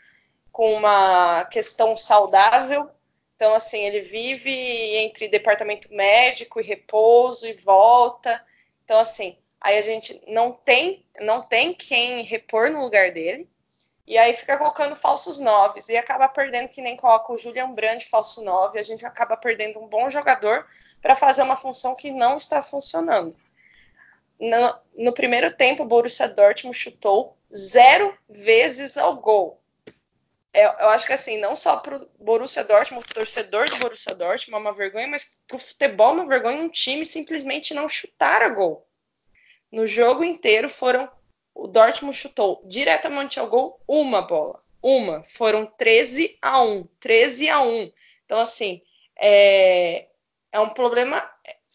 com uma questão saudável. Então, assim, ele vive entre departamento médico e repouso e volta. Então, assim, aí a gente não tem, não tem quem repor no lugar dele. E aí fica colocando falsos noves e acaba perdendo que nem coloca o Julian Brand falso nove, a gente acaba perdendo um bom jogador para fazer uma função que não está funcionando. No, no primeiro tempo, o Borussia Dortmund chutou zero vezes ao gol. É, eu acho que assim, não só para o Borussia Dortmund, o torcedor do Borussia Dortmund é uma vergonha, mas para o futebol é uma vergonha um time simplesmente não chutar a gol. No jogo inteiro foram o Dortmund chutou diretamente ao gol uma bola, uma. Foram 13 a 1, 13 a 1. Então assim, é, é um problema,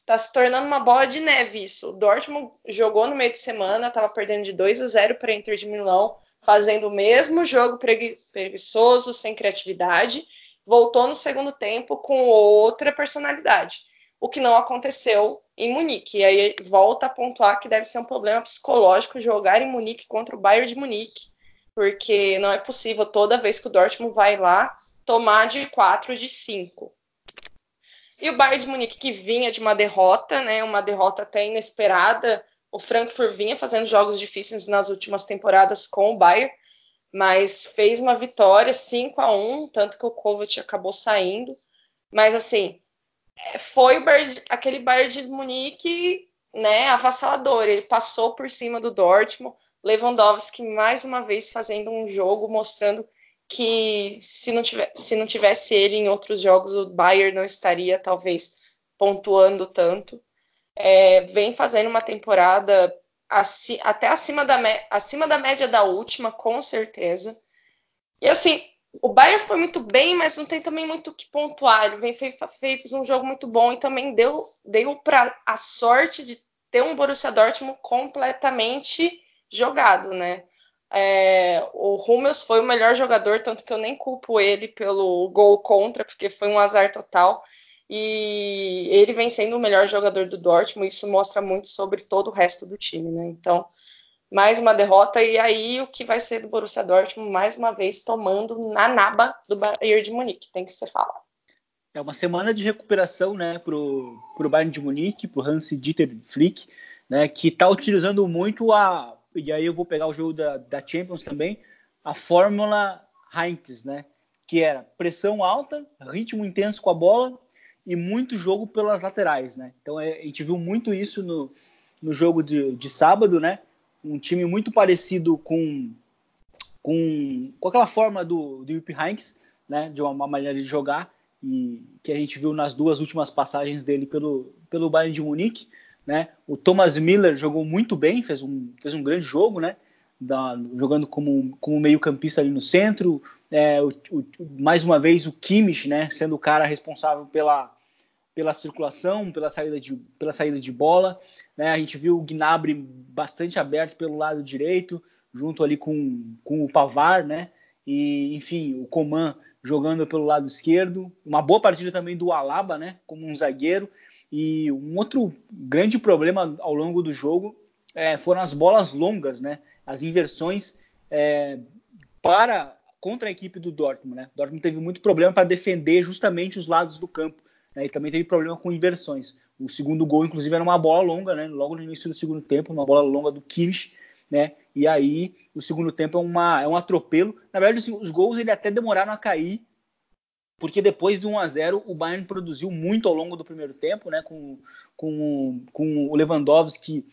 está se tornando uma bola de neve isso. O Dortmund jogou no meio de semana, estava perdendo de 2 a 0 para Inter de Milão fazendo o mesmo jogo preguiçoso, sem criatividade, voltou no segundo tempo com outra personalidade. O que não aconteceu em Munique. E aí volta a pontuar que deve ser um problema psicológico jogar em Munique contra o Bayern de Munique, porque não é possível toda vez que o Dortmund vai lá tomar de 4 de 5. E o Bayern de Munique que vinha de uma derrota, né, uma derrota até inesperada o Frankfurt vinha fazendo jogos difíceis nas últimas temporadas com o Bayern, mas fez uma vitória 5 a 1 tanto que o Kovac acabou saindo. Mas assim, é, foi Bayern, aquele Bayern de Munique né, avassalador. Ele passou por cima do Dortmund. Lewandowski mais uma vez fazendo um jogo mostrando que se não, tivesse, se não tivesse ele em outros jogos, o Bayern não estaria talvez pontuando tanto é, vem fazendo uma temporada até acima da, acima da média da última, com certeza. E assim, o Bayern foi muito bem, mas não tem também muito o que pontuar. Ele vem feito, feito um jogo muito bom e também deu, deu para a sorte de ter um Borussia Dortmund completamente jogado, né? É, o Hummels foi o melhor jogador, tanto que eu nem culpo ele pelo gol contra, porque foi um azar total e ele vem sendo o melhor jogador do Dortmund, isso mostra muito sobre todo o resto do time, né? Então, mais uma derrota e aí o que vai ser do Borussia Dortmund mais uma vez tomando na naba do Bayern de Munique, tem que ser falado. É uma semana de recuperação, né, pro, pro Bayern de Munique, pro Hans Dieter Flick, né, que está utilizando muito a e aí eu vou pegar o jogo da, da Champions também, a fórmula Heinz, né, que era pressão alta, ritmo intenso com a bola e muito jogo pelas laterais, né? Então é, a gente viu muito isso no, no jogo de, de sábado, né? Um time muito parecido com, com, com aquela forma do, do Heynckes, né? De uma, maneira de jogar e que a gente viu nas duas últimas passagens dele pelo, pelo Bayern de Munique, né? O Thomas Miller jogou muito bem, fez um, fez um grande jogo, né? Da, jogando como, como meio campista ali no centro, é, o, o, mais uma vez o Kimmich, né, sendo o cara responsável pela, pela circulação, pela saída de, pela saída de bola. Né? A gente viu o Gnabry bastante aberto pelo lado direito, junto ali com, com o Pavar, né? E, enfim, o Coman jogando pelo lado esquerdo. Uma boa partida também do Alaba, né? Como um zagueiro. E um outro grande problema ao longo do jogo é, foram as bolas longas, né? As inversões é, para contra a equipe do Dortmund, né? O Dortmund teve muito problema para defender justamente os lados do campo. Né? E também teve problema com inversões. O segundo gol, inclusive, era uma bola longa, né? Logo no início do segundo tempo, uma bola longa do Kimmich, né? E aí o segundo tempo é, uma, é um atropelo. Na verdade, assim, os gols ele até demoraram a cair, porque depois do 1 a 0 o Bayern produziu muito ao longo do primeiro tempo, né? Com, com, com o Lewandowski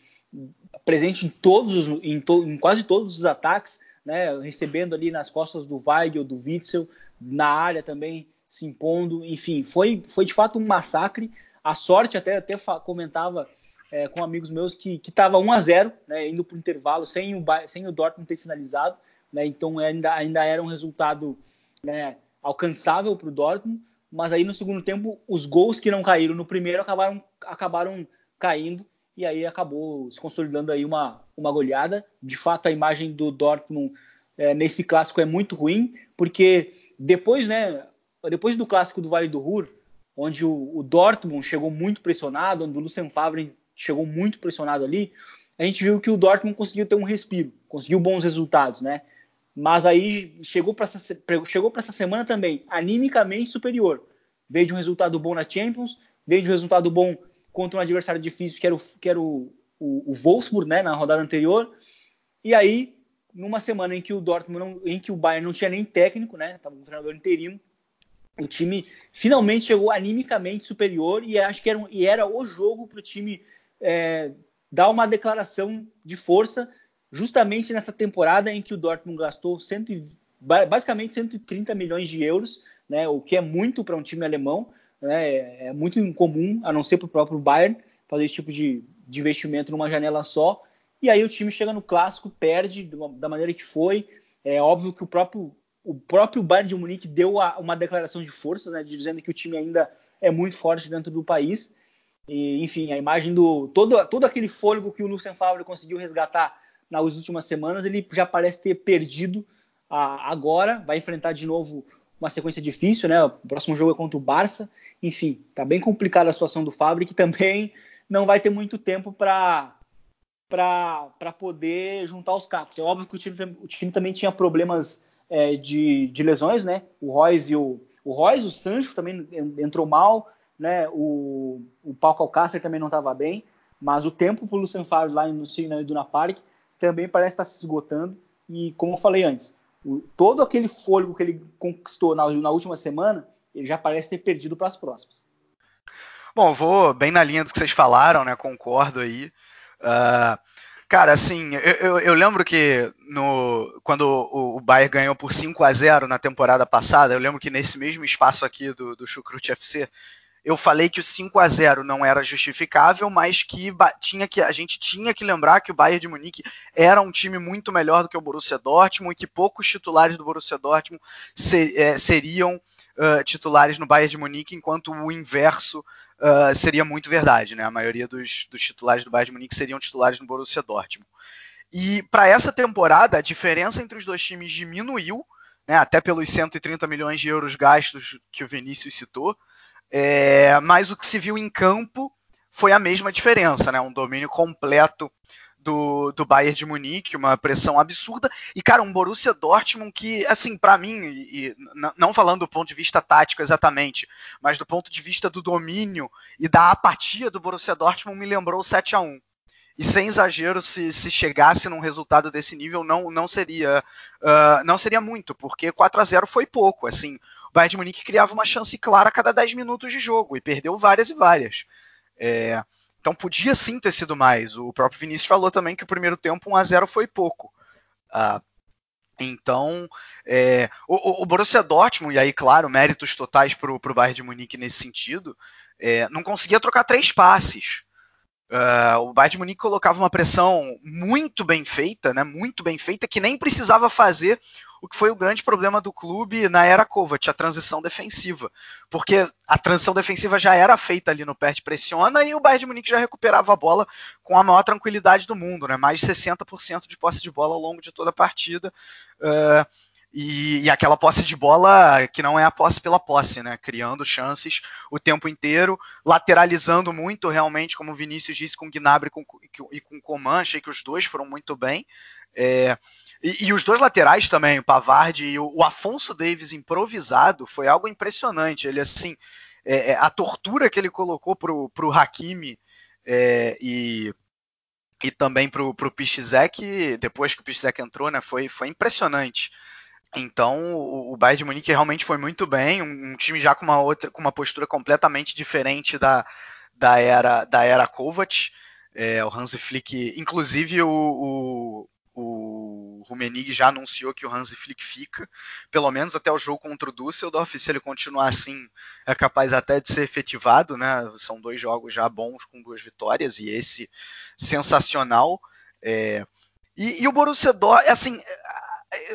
presente em todos os, em, to, em quase todos os ataques, né? Recebendo ali nas costas do Weigl, do Witzel, na área também se impondo, enfim, foi, foi de fato um massacre. A sorte, até, até comentava é, com amigos meus que estava 1 a 0 né, indo para o intervalo, sem o, sem o Dortmund ter finalizado. Né, então ainda, ainda era um resultado né, alcançável para o Dortmund. Mas aí no segundo tempo, os gols que não caíram no primeiro acabaram, acabaram caindo e aí acabou se consolidando aí uma, uma goleada. De fato, a imagem do Dortmund é, nesse clássico é muito ruim, porque depois, né, depois do clássico do Vale do Ruhr, onde o, o Dortmund chegou muito pressionado, onde o Lucien Favre chegou muito pressionado ali, a gente viu que o Dortmund conseguiu ter um respiro, conseguiu bons resultados, né? Mas aí chegou para essa, chegou essa semana também animicamente superior. Veio de um resultado bom na Champions, veio de um resultado bom contra um adversário difícil que era o, que era o, o, o Wolfsburg, né, na rodada anterior. E aí, numa semana em que o Dortmund, não, em que o Bayern não tinha nem técnico, né, estava um treinador interino, o time finalmente chegou animicamente superior e acho que era, um, e era o jogo para o time é, dar uma declaração de força justamente nessa temporada em que o Dortmund gastou cento, basicamente 130 milhões de euros, né, o que é muito para um time alemão, né, é, muito incomum, a não ser para o próprio Bayern, fazer esse tipo de, de, investimento numa janela só. E aí o time chega no clássico, perde da maneira que foi. É óbvio que o próprio, o próprio Bayern de Munique deu a, uma declaração de forças, né, dizendo que o time ainda é muito forte dentro do país. E, enfim, a imagem do todo, todo aquele fôlego que o Lucien Favre conseguiu resgatar nas últimas semanas, ele já parece ter perdido a, agora. Vai enfrentar de novo uma sequência difícil, né? O próximo jogo é contra o Barça. Enfim, tá bem complicada a situação do Favre, que também não vai ter muito tempo para para poder juntar os cacos. É óbvio que o time, o time também tinha problemas é, de, de lesões, né? O Royce e o, o Royce, o Sancho também entrou mal, né? O, o Pau Alcácer também não estava bem, mas o tempo para o Lucien Favre lá no Signal Iduna Park também parece estar se esgotando. E como eu falei antes, o, todo aquele fôlego que ele conquistou na, na última semana, ele já parece ter perdido para as próximas. Bom, vou bem na linha do que vocês falaram, né? Concordo aí. Uh, cara, assim, eu, eu, eu, lembro que no, quando o, o Bayern ganhou por 5 a 0 na temporada passada, eu lembro que nesse mesmo espaço aqui do, do Chucrute FC, eu falei que o 5 a 0 não era justificável, mas que tinha que a gente tinha que lembrar que o Bayern de Munique era um time muito melhor do que o Borussia Dortmund e que poucos titulares do Borussia Dortmund ser, é, seriam uh, titulares no Bayern de Munique, enquanto o inverso uh, seria muito verdade, né? A maioria dos, dos titulares do Bayern de Munique seriam titulares no Borussia Dortmund. E para essa temporada, a diferença entre os dois times diminuiu, né, até pelos 130 milhões de euros gastos que o Vinícius citou. É, mas o que se viu em campo foi a mesma diferença, né? Um domínio completo do, do Bayern de Munique, uma pressão absurda. E, cara, um Borussia Dortmund que, assim, para mim, e, não falando do ponto de vista tático exatamente, mas do ponto de vista do domínio e da apatia do Borussia Dortmund, me lembrou o 7 a 1 e sem exagero, se, se chegasse num resultado desse nível, não, não seria uh, não seria muito, porque 4 a 0 foi pouco. Assim, Bayern de Munique criava uma chance clara a cada 10 minutos de jogo e perdeu várias e várias. É, então podia sim ter sido mais. O próprio Vinícius falou também que o primeiro tempo 1 a 0 foi pouco. Uh, então, é, o, o, Borussia Dortmund, e aí, claro, méritos totais para o Bayern de Munique nesse sentido, é, não conseguia trocar três passes. Uh, o Bayern de Munique colocava uma pressão muito bem feita, né, muito bem feita, que nem precisava fazer o que foi o grande problema do clube na era Kovac, a transição defensiva. Porque a transição defensiva já era feita ali no perde pressiona e o Bayern de Munique já recuperava a bola com a maior tranquilidade do mundo, né, mais de 60% de posse de bola ao longo de toda a partida. Uh, e, e, aquela posse de bola que não é a posse pela posse, né? Criando chances o tempo inteiro, lateralizando muito realmente, como o Vinícius disse, com Gnabry com, e com Coman, achei que os dois foram muito bem. É, e, e, os dois laterais também, o Pavard e o, o, Afonso Davis improvisado, foi algo impressionante. Ele, assim, é, é a tortura que ele colocou pro, pro Hakimi é, e e também pro, pro Piszczek, depois que o Piszczek entrou, né, foi, foi impressionante. Então, o Bayern de Munique realmente foi muito bem, um, time já com uma outra, com uma postura completamente diferente da, da era da era Kovac. É, o Hansi Flick, inclusive o, o, o Rummenigge já anunciou que o Hansi Flick fica, pelo menos até o jogo contra o Düsseldorf. Se ele continuar assim, é capaz até de ser efetivado, né? São dois jogos já bons com duas vitórias e esse sensacional. É... E, e, o Borussia Dortmund, assim,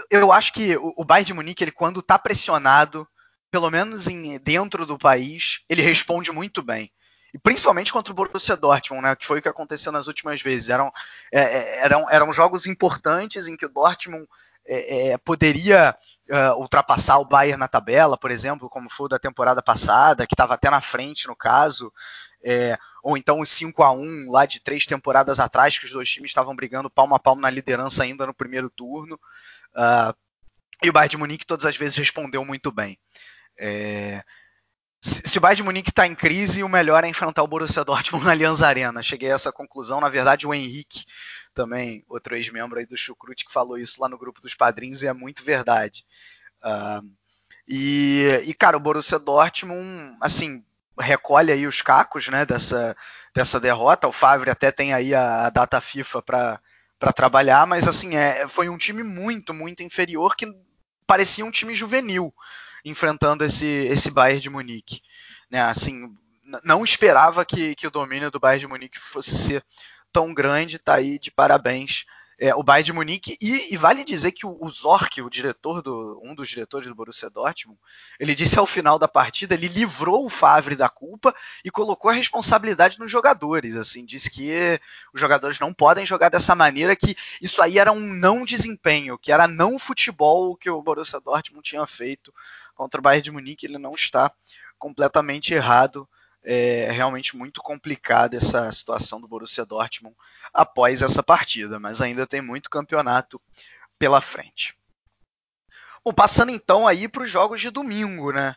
eu acho que o Bayern de Munique, ele quando está pressionado, pelo menos em, dentro do país, ele responde muito bem. E principalmente contra o Borussia Dortmund, né, que foi o que aconteceu nas últimas vezes. Eram, é, é eram, eram jogos importantes em que o Dortmund é, é, poderia uh, ultrapassar o Bayern na tabela, por exemplo, como foi o da temporada passada, que estava até na frente no caso. É, ou então o 5 a 1 lá de três temporadas atrás, que os dois times estavam brigando palmo a palmo na liderança ainda no primeiro turno. Uh, e o Bayern de Munique todas as vezes respondeu muito bem. É, se o Bayern de Munique está em crise, o melhor é enfrentar o Borussia Dortmund na Allianz Arena. Cheguei a essa conclusão. Na verdade, o Henrique, também outro ex-membro aí do Chucrute, que falou isso lá no grupo dos padrinhos, e é muito verdade. Uh, e, e, cara, o Borussia Dortmund, assim, recolhe aí os cacos, né, dessa, dessa derrota. O Favre até tem aí a, a data FIFA para para trabalhar, mas assim, é, foi um time muito, muito inferior que parecia um time juvenil enfrentando esse, esse Bayern de Munique. Né? Assim, não esperava que, que o domínio do Bayern de Munique fosse ser tão grande, tá aí de parabéns é, o Bayern de Munique e, e, vale dizer que o, o Zorc, o diretor do um dos diretores do Borussia Dortmund, ele disse ao final da partida, ele livrou o Favre da culpa e colocou a responsabilidade nos jogadores, assim, disse que os jogadores não podem jogar dessa maneira, que isso aí era um não desempenho, que era não futebol que o Borussia Dortmund tinha feito contra o Bayern de Munique, ele não está completamente errado é realmente muito complicada essa situação do Borussia Dortmund após essa partida, mas ainda tem muito campeonato pela frente. Bom, passando então aí para os jogos de domingo, né?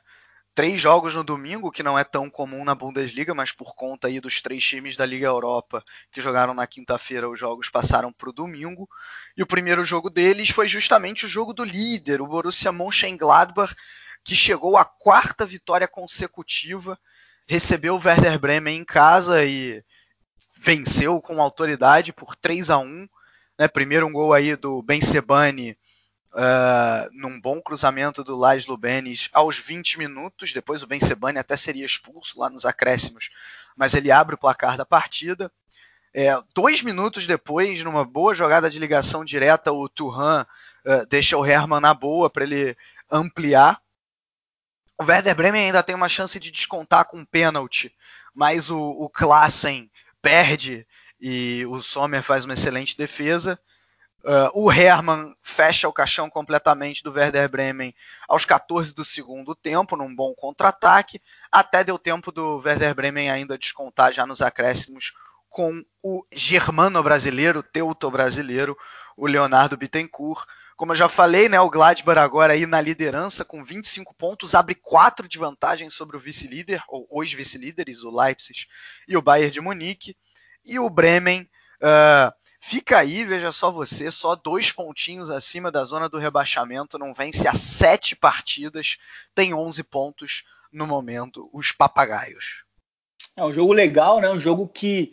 Três jogos no domingo, que não é tão comum na Bundesliga, mas por conta aí dos três times da Liga Europa que jogaram na quinta-feira, os jogos passaram para o domingo. E o primeiro jogo deles foi justamente o jogo do líder, o Borussia Mönchengladbach, que chegou à quarta vitória consecutiva recebeu o Werder Bremen em casa e venceu com autoridade por 3 a 1 né? Primeiro um gol aí do Ben Sebani uh, num bom cruzamento do Laszlo Benes aos 20 minutos. Depois o Ben Sebani até seria expulso lá nos acréscimos, mas ele abre o placar da partida. É, dois minutos depois, numa boa jogada de ligação direta, o Turhan uh, deixa o Hermann na boa para ele ampliar. O Werder Bremen ainda tem uma chance de descontar com um pênalti, mas o, o Klassen perde e o Sommer faz uma excelente defesa. Uh, o Hermann fecha o caixão completamente do Werder Bremen aos 14 do segundo tempo, num bom contra-ataque. Até deu tempo do Werder Bremen ainda descontar já nos acréscimos com o germano brasileiro, teuto brasileiro, o Leonardo Bittencourt. Como eu já falei, né, o Gladbach agora aí na liderança com 25 pontos, abre 4 de vantagem sobre o vice-líder, ou os vice-líderes, o Leipzig e o Bayern de Munique. E o Bremen uh, fica aí, veja só você, só dois pontinhos acima da zona do rebaixamento, não vence a sete partidas, tem 11 pontos no momento, os papagaios. É um jogo legal, né? Um jogo que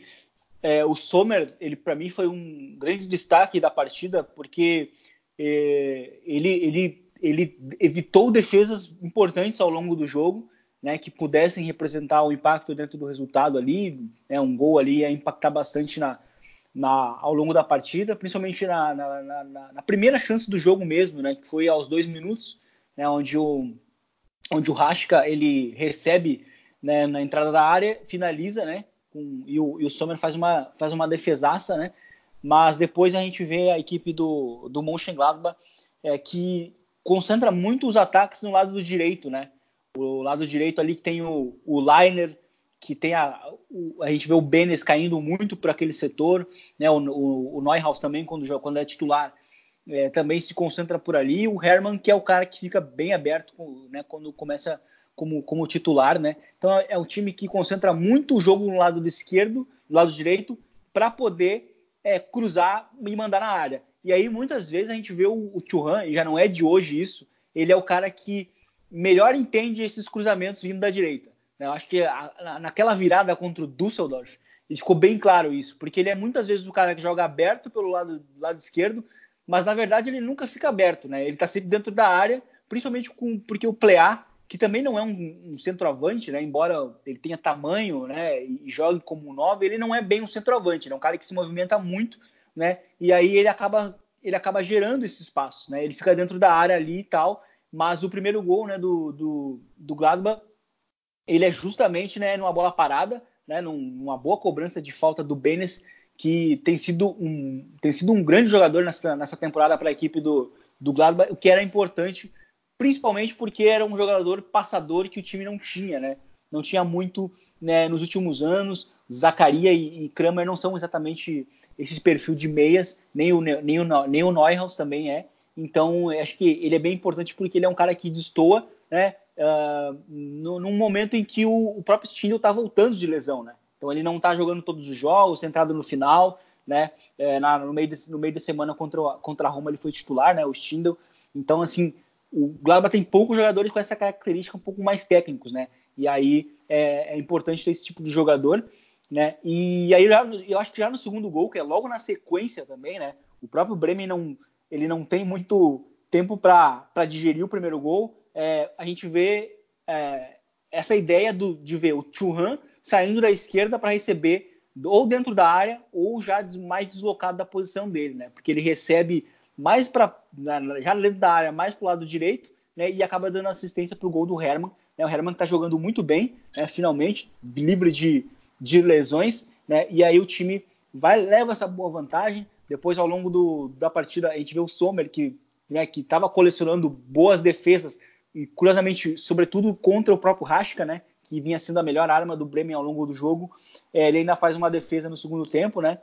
é, o Sommer, ele para mim foi um grande destaque da partida, porque ele, ele, ele evitou defesas importantes ao longo do jogo, né, que pudessem representar o impacto dentro do resultado ali, né, um gol ali ia impactar bastante na, na, ao longo da partida, principalmente na, na, na, primeira chance do jogo mesmo, né, que foi aos dois minutos, né, onde o onde o ele recebe né, na entrada da área, finaliza, né, com, e, o, e o Sommer faz uma faz uma defesaça, né, mas depois a gente vê a equipe do, do Mönchengladbach é, que concentra muito os ataques no lado do direito, né? O lado direito ali que tem o, o Liner, que tem a, o, a gente vê o Benes caindo muito para aquele setor, né? O, o, o Neuhaus também quando, quando é titular é, também se concentra por ali. O Herman que é o cara que fica bem aberto, né? Quando começa como, como titular, né? Então é, é um time que concentra muito o jogo no lado esquerdo, no lado direito, para poder é, cruzar e mandar na área. E aí muitas vezes a gente vê o, o Churran, e já não é de hoje isso, ele é o cara que melhor entende esses cruzamentos vindo da direita. Né? Eu acho que naquela virada contra o Düsseldorf, ficou bem claro isso, porque ele é muitas vezes o cara que joga aberto pelo lado, lado esquerdo, mas na verdade ele nunca fica aberto, né? Ele está sempre dentro da área, principalmente com, porque o Plea, que também não é um, um, centroavante, né? Embora ele tenha tamanho, né? E, jogue como um 9, ele não é bem um centroavante, né? É um cara que se movimenta muito, né? E aí ele acaba ele acaba gerando esse espaço, né? Ele fica dentro da área ali e tal, mas o primeiro gol, né, do, do, do Gladbach, ele é justamente, né, numa bola parada, né, numa boa cobrança de falta do Benes, que tem sido um, tem sido um grande jogador nessa, nessa temporada para a equipe do, do Gladbach, o que era importante, principalmente porque era um jogador passador que o time não tinha, né? Não tinha muito né, nos últimos anos. Zacaria e, e Kramer não são exatamente esse perfil de meias, nem o, nem o, nem o Neuhaus também é. Então, acho que ele é bem importante porque ele é um cara que destoa, né? Uh, no, num momento em que o, o próprio Stindl está voltando de lesão, né? Então ele não está jogando todos os jogos, centrado no final, né? É, na, no, meio de, no meio da semana contra, contra a Roma ele foi titular, né? O Stindl. Então, assim, o Gladbach tem poucos jogadores com essa característica um pouco mais técnicos, né? E aí é, é importante ter esse tipo de jogador, né? E aí eu, eu acho que já no segundo gol, que é logo na sequência também, né? O próprio Bremen não, ele não tem muito tempo para digerir o primeiro gol. É, a gente vê é, essa ideia do, de ver o Churran saindo da esquerda para receber ou dentro da área ou já mais deslocado da posição dele, né? Porque ele recebe mais para já dentro da área, mais para o lado direito, né? E acaba dando assistência para o gol do Herman. Né? O Herman está jogando muito bem, né? finalmente livre de, de lesões, né? E aí o time vai leva essa boa vantagem. Depois ao longo do, da partida a gente vê o Sommer que né, estava colecionando boas defesas e curiosamente, sobretudo contra o próprio Rasca, né? que vinha sendo a melhor arma do Bremen ao longo do jogo. É, ele ainda faz uma defesa no segundo tempo, né?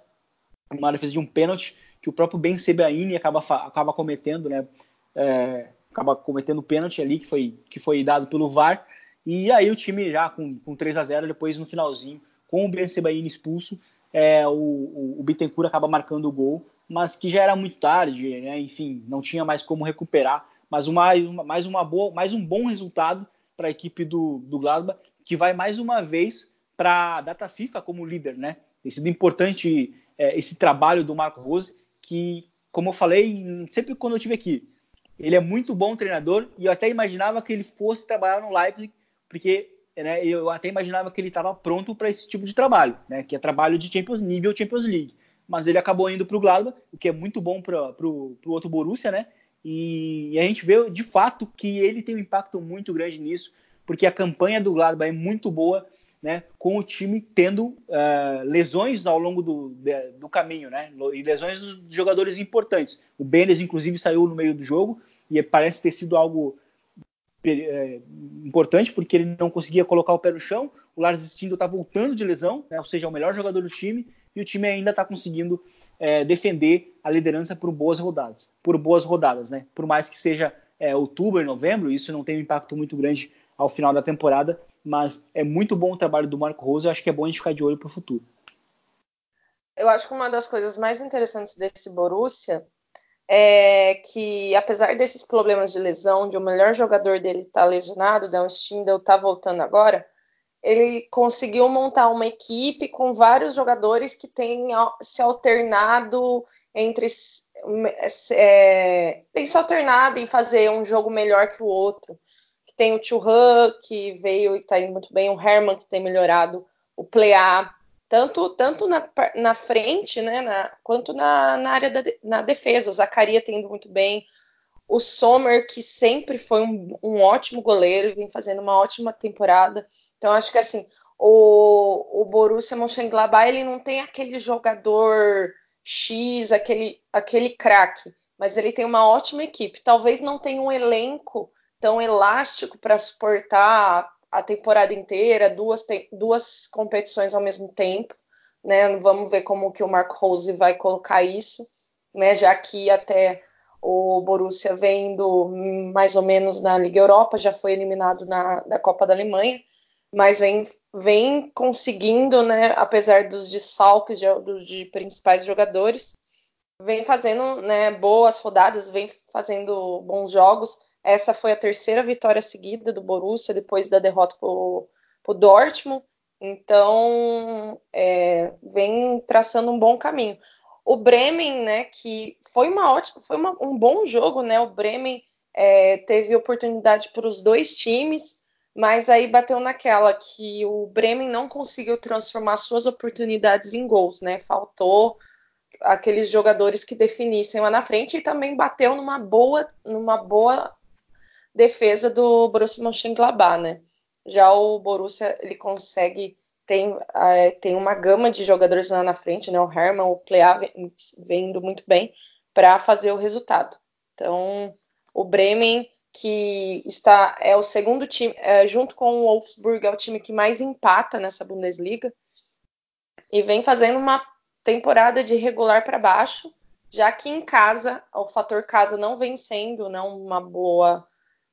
Uma defesa de um pênalti que o próprio Ben Sebaini acaba, acaba cometendo, né? É, acaba cometendo o pênalti ali que foi, que foi dado pelo VAR. E aí o time já com, com 3 a 0 depois no finalzinho, com o Ben Sebaini expulso, é, o, o, o Bittencourt acaba marcando o gol, mas que já era muito tarde, né? enfim, não tinha mais como recuperar. Mas uma, mais, uma boa, mais um bom resultado para a equipe do, do Gladbach, que vai mais uma vez para a data FIFA como líder, né? Tem sido importante é, esse trabalho do Marco Rose, que, como eu falei sempre quando eu estive aqui, ele é muito bom treinador e eu até imaginava que ele fosse trabalhar no Leipzig, porque né, eu até imaginava que ele estava pronto para esse tipo de trabalho, né? Que é trabalho de Champions nível Champions League. Mas ele acabou indo para o Gladbach, o que é muito bom para o outro Borussia, né? E, e a gente vê de fato que ele tem um impacto muito grande nisso porque a campanha do Gladbach é muito boa, né, com o time tendo uh, lesões ao longo do, de, do caminho, né, e lesões de jogadores importantes. O Benes, inclusive, saiu no meio do jogo e parece ter sido algo é, importante porque ele não conseguia colocar o pé no chão. O Lars Stindl está voltando de lesão, né, ou seja, é o melhor jogador do time e o time ainda está conseguindo é, defender a liderança por boas rodadas, por boas rodadas, né? Por mais que seja é, outubro e novembro, isso não tem um impacto muito grande ao final da temporada, mas é muito bom o trabalho do Marco Rose, eu acho que é bom a gente ficar de olho para o futuro. Eu acho que uma das coisas mais interessantes desse Borussia é que, apesar desses problemas de lesão, de o melhor jogador dele estar tá lesionado, o Stindl tá voltando agora, ele conseguiu montar uma equipe com vários jogadores que têm se alternado entre é, tem se alternado em fazer um jogo melhor que o outro tem o Churran, que veio e está indo muito bem, o Herman, que tem melhorado, o Plea, tanto, tanto na, na frente, né, na, quanto na, na área da na defesa. O Zacaria tem indo muito bem. O Sommer, que sempre foi um, um ótimo goleiro, vem fazendo uma ótima temporada. Então, acho que assim, o, o Borussia Mönchengladbach, ele não tem aquele jogador X, aquele, aquele craque, mas ele tem uma ótima equipe. Talvez não tenha um elenco tão elástico para suportar a temporada inteira, duas, duas competições ao mesmo tempo, né? Vamos ver como que o Marco Rose vai colocar isso, né? Já que até o Borussia vem indo mais ou menos na Liga Europa, já foi eliminado na da Copa da Alemanha, mas vem, vem conseguindo, né? Apesar dos desfalques de, de principais jogadores, vem fazendo né, boas rodadas, vem fazendo bons jogos essa foi a terceira vitória seguida do Borussia depois da derrota para o Dortmund. Então, é, vem traçando um bom caminho. O Bremen, né, que foi uma ótima, foi uma, um bom jogo, né? O Bremen é, teve oportunidade para os dois times, mas aí bateu naquela que o Bremen não conseguiu transformar suas oportunidades em gols, né? Faltou aqueles jogadores que definissem lá na frente e também bateu numa boa, numa boa defesa do Borussia Mönchengladbach, né? Já o Borussia ele consegue tem, é, tem uma gama de jogadores lá na frente, né? O Hermann, o Plea vendo muito bem para fazer o resultado. Então, o Bremen que está é o segundo time, é, junto com o Wolfsburg, é o time que mais empata nessa Bundesliga e vem fazendo uma temporada de regular para baixo, já que em casa o fator casa não vem sendo não uma boa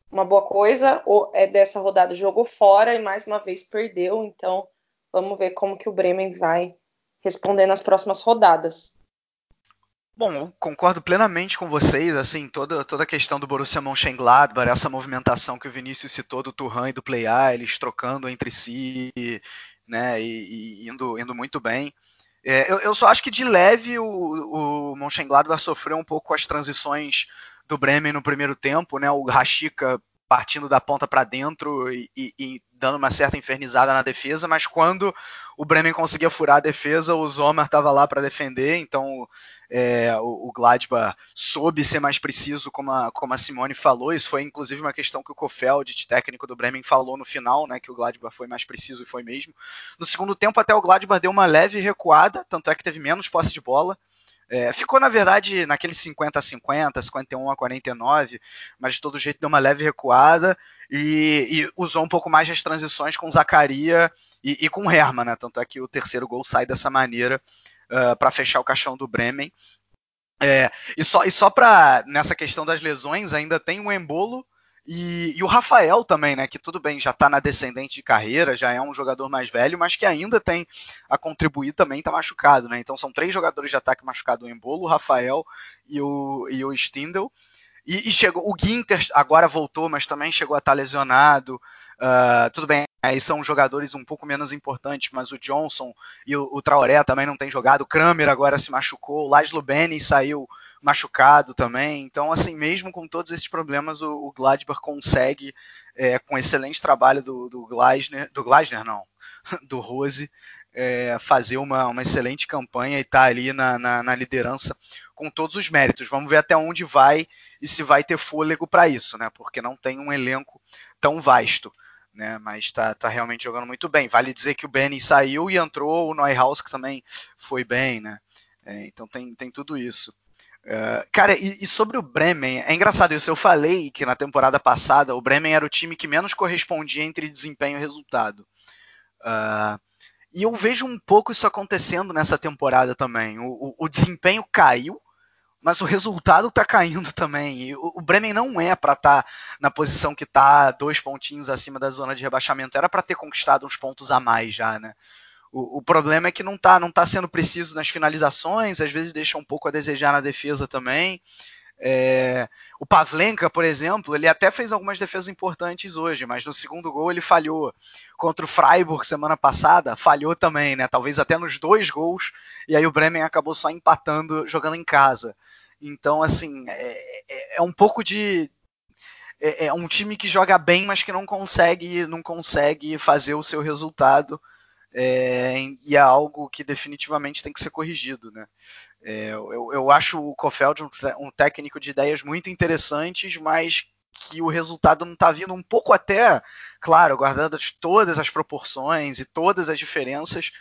uma boa coisa. O, é dessa rodada jogou fora e mais uma vez perdeu, então vamos ver como que o Bremen vai responder nas próximas rodadas. Bom, concordo plenamente com vocês, assim, toda, toda a questão do Borussia Mönchengladbach, essa movimentação que o Vinícius citou do Turhan e do Play-A, eles trocando entre si, né, e, e indo, indo muito bem. É, eu, eu, só acho que de leve o, o Mönchengladbach sofreu um pouco com as transições do Bremen no primeiro tempo, né? O Rashica partindo da ponta para dentro e, e, e, dando uma certa infernizada na defesa, mas quando o Bremen conseguia furar a defesa, o Zomer estava lá para defender, então é, o, o, Gladbach soube ser mais preciso, como a, como a Simone falou, isso foi inclusive uma questão que o Kofeld, técnico do Bremen, falou no final, né, que o Gladbach foi mais preciso e foi mesmo. No segundo tempo até o Gladbach deu uma leve recuada, tanto é que teve menos posse de bola, é, ficou, na verdade, naquele 50 a 50, 51 a 49, mas de todo jeito deu uma leve recuada e, e usou um pouco mais as transições com Zacaria e, e com Herman, né? Tanto é que o terceiro gol sai dessa maneira uh, para fechar o caixão do Bremen. É, e só, e só para nessa questão das lesões, ainda tem o Embolo e, e, o Rafael também, né? Que tudo bem, já está na descendente de carreira, já é um jogador mais velho, mas que ainda tem a contribuir também, está machucado, né? Então são três jogadores de ataque machucado: o Embolo, o Rafael e o, e o Stindl. E, e, chegou o Ginter agora voltou, mas também chegou a estar tá lesionado. Uh, tudo bem, aí são jogadores um pouco menos importantes, mas o Johnson e o, o Traoré também não têm jogado. O Kramer agora se machucou, o Laszlo Benny saiu machucado também. Então, assim, mesmo com todos esses problemas, o, o Gladbach consegue, é, com excelente trabalho do, do Gleisner, do Gleisner não, [LAUGHS] do Rose, é, fazer uma, uma, excelente campanha e estar tá ali na, na, na, liderança com todos os méritos. Vamos ver até onde vai e se vai ter fôlego para isso, né? Porque não tem um elenco tão vasto. Né, mas está tá realmente jogando muito bem. Vale dizer que o Benny saiu e entrou o Neuhaus, que também foi bem, né? É, então tem, tem tudo isso. Uh, cara, e, e, sobre o Bremen, é engraçado isso. Eu falei que na temporada passada o Bremen era o time que menos correspondia entre desempenho e resultado. Uh, e eu vejo um pouco isso acontecendo nessa temporada também. O, o, o desempenho caiu, mas o resultado está caindo [LAUGHS] também. O, o, Bremen não é para estar tá na posição que está, dois pontinhos acima da zona de rebaixamento. Era para ter conquistado uns pontos a mais já, né? O, problema é que não está não tá sendo preciso nas finalizações, às vezes deixa um pouco a desejar na defesa também. É, o Pavlenka, por exemplo, ele até fez algumas defesas importantes hoje, mas no segundo gol ele falhou. Contra o Freiburg semana passada, falhou também, né? Talvez até nos dois gols, e aí o Bremen acabou só empatando jogando em casa. Então, assim, é, é, é um pouco de. É, é um time que joga bem, mas que não consegue, não consegue fazer o seu resultado é, e é algo que definitivamente tem que ser corrigido. Né? É, eu, eu, acho o Kofeld um, um, técnico de ideias muito interessantes, mas que o resultado não está vindo um pouco até, claro, guardadas todas as proporções e todas as diferenças,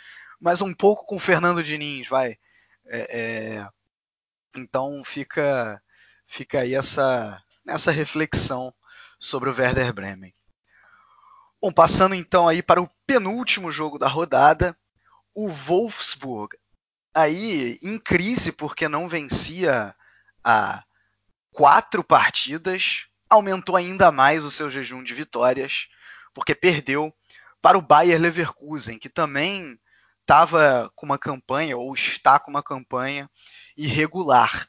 mas um pouco com o Fernando Diniz, vai. É, é então fica, fica aí essa, essa reflexão sobre o Werder Bremen. Bom, passando então aí para o penúltimo jogo da rodada, o Wolfsburg. Aí em crise porque não vencia há quatro partidas, aumentou ainda mais o seu jejum de vitórias, porque perdeu para o Bayer Leverkusen, que também estava com uma campanha, ou está com uma campanha irregular.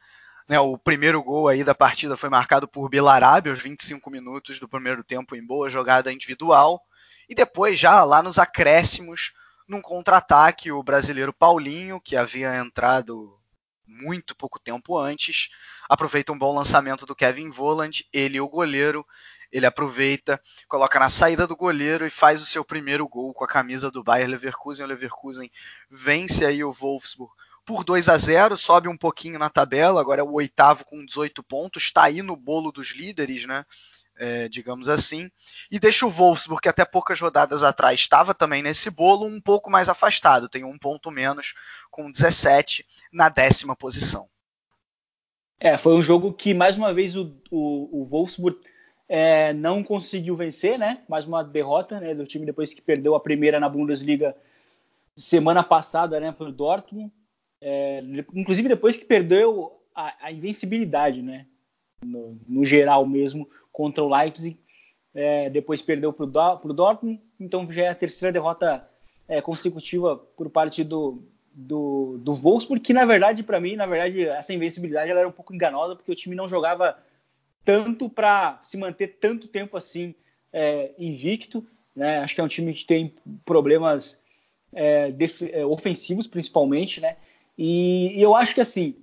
Né, o primeiro gol aí da partida foi marcado por Belarabe aos 25 minutos do primeiro tempo em boa jogada individual. E depois, já lá nos acréscimos, num contra-ataque, o brasileiro Paulinho, que havia entrado muito pouco tempo antes, aproveita um bom lançamento do Kevin Voland, ele o goleiro, ele aproveita, coloca na saída do goleiro e faz o seu primeiro gol com a camisa do Bayer Leverkusen. O Leverkusen vence aí o Wolfsburg por 2 a 0, sobe um pouquinho na tabela, agora é o oitavo com 18 pontos, está aí no bolo dos líderes, né? É, digamos assim, e deixa o Wolfsburg, que até poucas rodadas atrás estava também nesse bolo, um pouco mais afastado, tem um ponto menos, com 17 na décima posição. É, foi um jogo que mais uma vez o, o, o Wolfsburg é, não conseguiu vencer, né? Mais uma derrota né, do time depois que perdeu a primeira na Bundesliga semana passada, né, para o Dortmund. É, inclusive depois que perdeu a, a invencibilidade, né? No, no, geral mesmo, contra o Leipzig. É, depois perdeu para o Dortmund, então já é a terceira derrota é, consecutiva por parte do, do, do Wolfsburg, que na verdade, para mim, na verdade, essa invencibilidade ela era um pouco enganosa, porque o time não jogava tanto para se manter tanto tempo assim é, invicto. Né? Acho que é um time que tem problemas é, é, ofensivos, principalmente, né? E, e, eu acho que assim,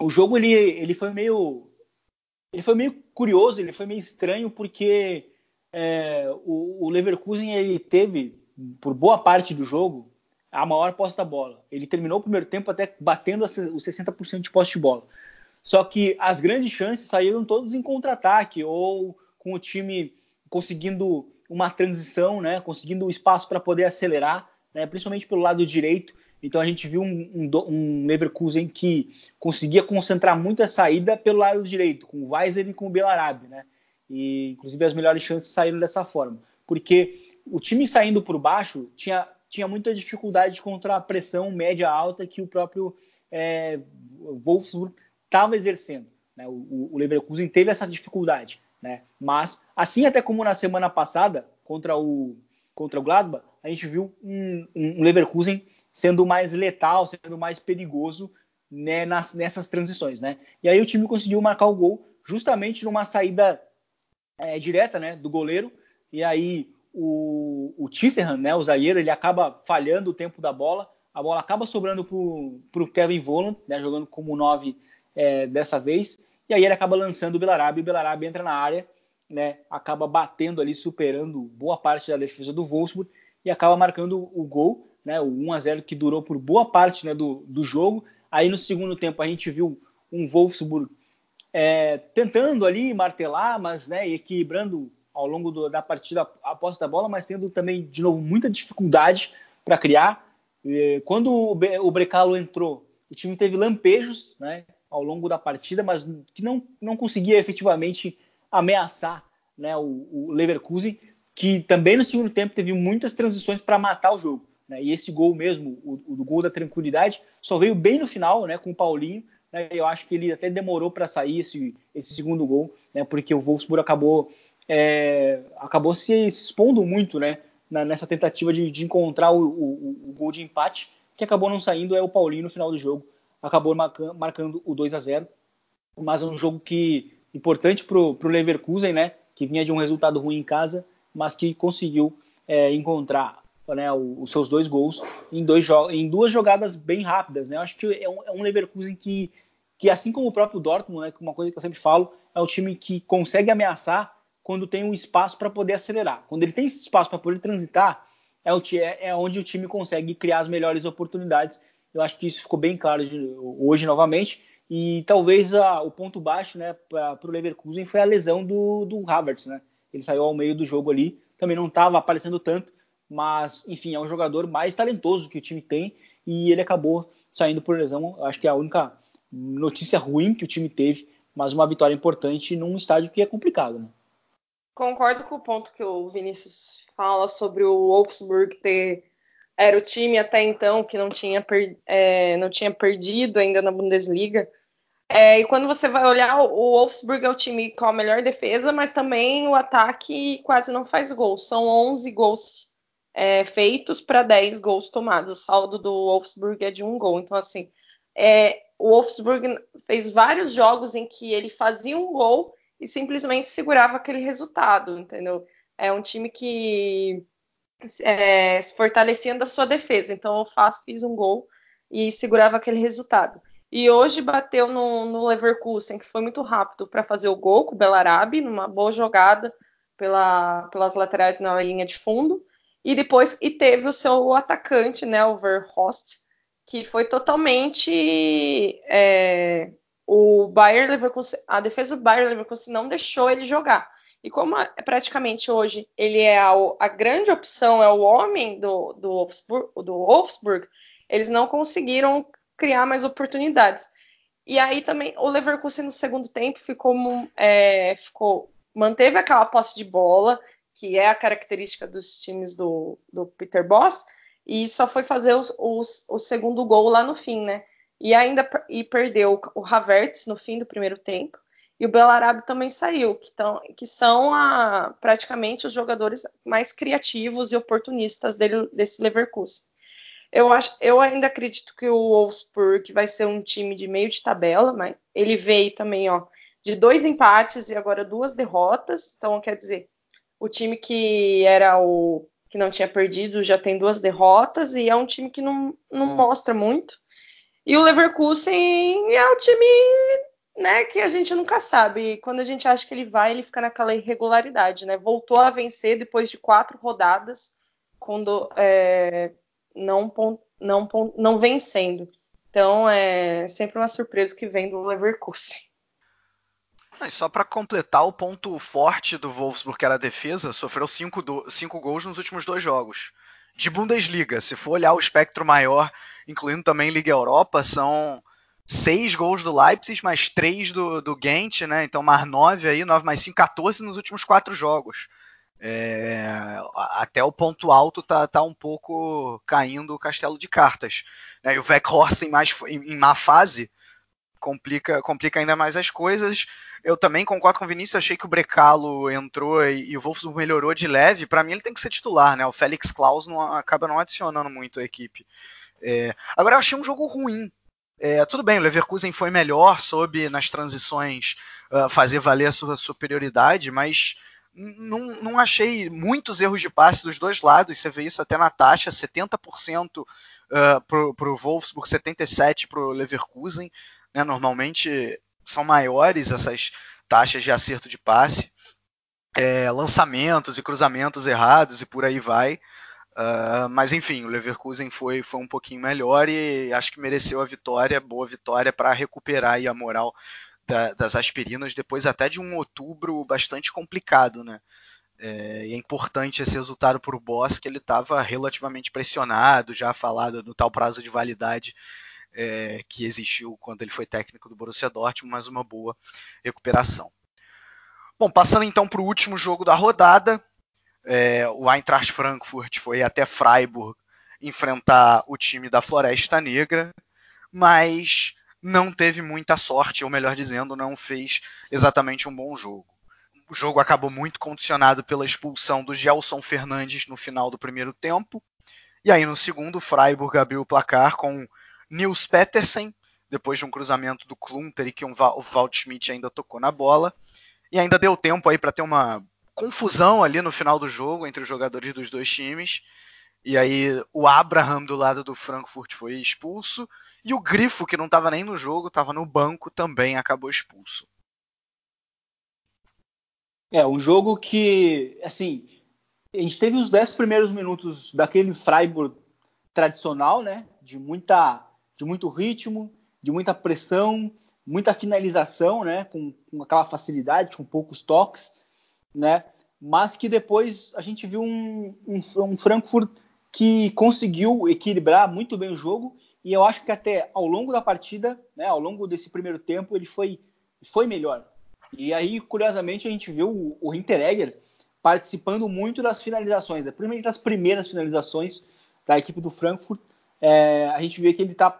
o jogo ele, ele foi meio ele foi meio curioso, ele foi meio estranho porque é, o, o, Leverkusen ele teve por boa parte do jogo a maior posse da bola. Ele terminou o primeiro tempo até batendo os 60% de posse de bola. Só que as grandes chances saíram todas em contra-ataque ou com o time conseguindo uma transição, né, conseguindo espaço para poder acelerar, né, principalmente pelo lado direito. Então a gente viu um, um, um, Leverkusen que conseguia concentrar muito a saída pelo lado direito, com o Weiser e com o Belarabe, né? E inclusive as melhores chances saíram dessa forma, porque o time saindo por baixo tinha, tinha muita dificuldade contra a pressão média alta que o próprio é, Wolfsburg estava exercendo. Né? O, o, Leverkusen teve essa dificuldade, né? Mas assim até como na semana passada contra o contra o Gladbach, a gente viu um, um Leverkusen sendo mais letal, sendo mais perigoso né, nas, nessas transições, né? E aí o time conseguiu marcar o gol justamente numa saída é, direta, né, do goleiro. E aí o, o Tisserand, né, o zagueiro, ele acaba falhando o tempo da bola. A bola acaba sobrando para o Kevin Volland, né, jogando como 9 é, dessa vez. E aí ele acaba lançando o Belarabe, o Belarabe entra na área, né, acaba batendo ali, superando boa parte da defesa do Wolfsburg e acaba marcando o gol, né, o 1 a 0 que durou por boa parte né, do, do jogo. Aí no segundo tempo a gente viu um Wolfsburg é, tentando ali martelar, mas né, equilibrando ao longo do, da partida a posse da bola, mas tendo também de novo muita dificuldade para criar. E, quando o, o Brecalo entrou, o time teve lampejos, né? ao longo da partida, mas que não, não conseguia efetivamente ameaçar né, o, o Leverkusen, que também no segundo tempo teve muitas transições para matar o jogo. Né? E esse gol mesmo, o, o, gol da tranquilidade, só veio bem no final, né, com o Paulinho. Né? Eu acho que ele até demorou para sair esse, esse segundo gol, né, porque o Wolfsburg acabou, é, acabou se, se, expondo muito né, na, nessa tentativa de, de encontrar o, o, gol de empate, que acabou não saindo, é o Paulinho no final do jogo acabou marcando o 2 a 0 mas é um jogo que importante para o Leverkusen, né, que vinha de um resultado ruim em casa, mas que conseguiu é, encontrar né, os seus dois gols em, dois em duas jogadas bem rápidas. Né? Eu acho que é um, é um Leverkusen que, que, assim como o próprio Dortmund, né, uma coisa que eu sempre falo, é um time que consegue ameaçar quando tem um espaço para poder acelerar. Quando ele tem esse espaço para poder transitar, é, o, é, é onde o time consegue criar as melhores oportunidades eu acho que isso ficou bem claro hoje novamente. E talvez a, o ponto baixo né, para o Leverkusen foi a lesão do, do Havertz. Né? Ele saiu ao meio do jogo ali, também não estava aparecendo tanto, mas enfim, é um jogador mais talentoso que o time tem e ele acabou saindo por lesão. Acho que é a única notícia ruim que o time teve, mas uma vitória importante num estádio que é complicado. Né? Concordo com o ponto que o Vinícius fala sobre o Wolfsburg ter era o time até então que não tinha, per, é, não tinha perdido ainda na Bundesliga. É, e quando você vai olhar, o Wolfsburg é o time com a melhor defesa, mas também o ataque quase não faz gols. São 11 gols é, feitos para 10 gols tomados. O saldo do Wolfsburg é de um gol. Então, assim, é, o Wolfsburg fez vários jogos em que ele fazia um gol e simplesmente segurava aquele resultado, entendeu? É um time que é, se fortalecendo a sua defesa. Então eu faço, fiz um gol e segurava aquele resultado. E hoje bateu no, no Leverkusen, que foi muito rápido para fazer o gol com o Belarabe, numa boa jogada pela, pelas laterais na linha de fundo. E depois e teve o seu atacante, né, o Verhost, que foi totalmente é, o Bayern Leverkusen, a defesa do Bayern Leverkusen não deixou ele jogar. E como praticamente hoje ele é a, a grande opção, é o homem do, do, Wolfsburg, do Wolfsburg, eles não conseguiram criar mais oportunidades. E aí também o Leverkusen no segundo tempo ficou, é, ficou manteve aquela posse de bola, que é a característica dos times do, do Peter Boss, e só foi fazer os, os, o segundo gol lá no fim, né? e ainda e perdeu o Havertz no fim do primeiro tempo. E o Belarabe também saiu, que, tão, que são a, praticamente os jogadores mais criativos e oportunistas dele, desse Leverkusen. Eu, acho, eu ainda acredito que o Wolfsburg vai ser um time de meio de tabela, mas ele veio também ó, de dois empates e agora duas derrotas. Então, quer dizer, o time que era o que não tinha perdido já tem duas derrotas e é um time que não, não mostra muito. E o Leverkusen é o time né, que a gente nunca sabe. Quando a gente acha que ele vai, ele fica naquela irregularidade, né? Voltou a vencer depois de quatro rodadas, quando é, não, não, não vencendo. Então é sempre uma surpresa que vem do Leverkusen. Só para completar o ponto forte do Wolfsburg, que era a defesa, sofreu cinco, do, cinco gols nos últimos dois jogos de Bundesliga. Se for olhar o espectro maior, incluindo também Liga Europa, são seis gols do Leipzig, mais três do, do Ghent, né? Então mais nove aí, nove mais cinco, 14 nos últimos quatro jogos. É, até o ponto alto tá, tá um pouco caindo o castelo de cartas. Né? E o Weghorst em, mais, em, em má fase complica, complica ainda mais as coisas. Eu também concordo com o Vinícius, achei que o Brecalo entrou e, e o Wolfsburg melhorou de leve. Para mim ele tem que ser titular, né? O Félix Klaus não, acaba não adicionando muito a equipe. É, agora eu achei um jogo ruim. É, tudo bem, o Leverkusen foi melhor, soube nas transições uh, fazer valer a sua superioridade, mas não, achei muitos erros de passe dos dois lados. Você vê isso até na taxa: 70% uh, para o Wolfsburg, 77% para o Leverkusen. Né? Normalmente são maiores essas taxas de acerto de passe, é, lançamentos e cruzamentos errados e por aí vai. Uh, mas enfim, o Leverkusen foi, foi um pouquinho melhor e acho que mereceu a vitória, boa vitória para recuperar a moral da, das aspirinas depois até de um outubro bastante complicado, né? É, e é importante esse resultado para o Boss, que ele estava relativamente pressionado, já falado no tal prazo de validade é, que existiu quando ele foi técnico do Borussia Dortmund, mas uma boa recuperação. Bom, passando então para o último jogo da rodada, é, o Eintracht Frankfurt foi até Freiburg enfrentar o time da Floresta Negra, mas não teve muita sorte, ou melhor dizendo, não fez exatamente um bom jogo. O jogo acabou muito condicionado pela expulsão do Gelson Fernandes no final do primeiro tempo. E aí no segundo, o Freiburg abriu o placar com Nils Petersen, depois de um cruzamento do Klunter e que um, o Waldschmidt ainda tocou na bola. E ainda deu tempo aí para ter uma confusão ali no final do jogo entre os jogadores dos dois times. E aí o Abraham do lado do Frankfurt foi expulso e o Grifo, que não estava nem no jogo, estava no banco, também acabou expulso. É, um jogo que, assim, a gente teve os 10 primeiros minutos daquele Freiburg tradicional, né? De muita de muito ritmo, de muita pressão, muita finalização, né, com, com aquela facilidade, com poucos toques, né, mas que depois a gente viu um, um, um Frankfurt que conseguiu equilibrar muito bem o jogo e eu acho que até ao longo da partida, né, ao longo desse primeiro tempo, ele foi, foi melhor. E aí, curiosamente, a gente viu o, o Hinteregger participando muito das finalizações, né, principalmente das primeiras finalizações da equipe do Frankfurt. É, a gente vê que ele está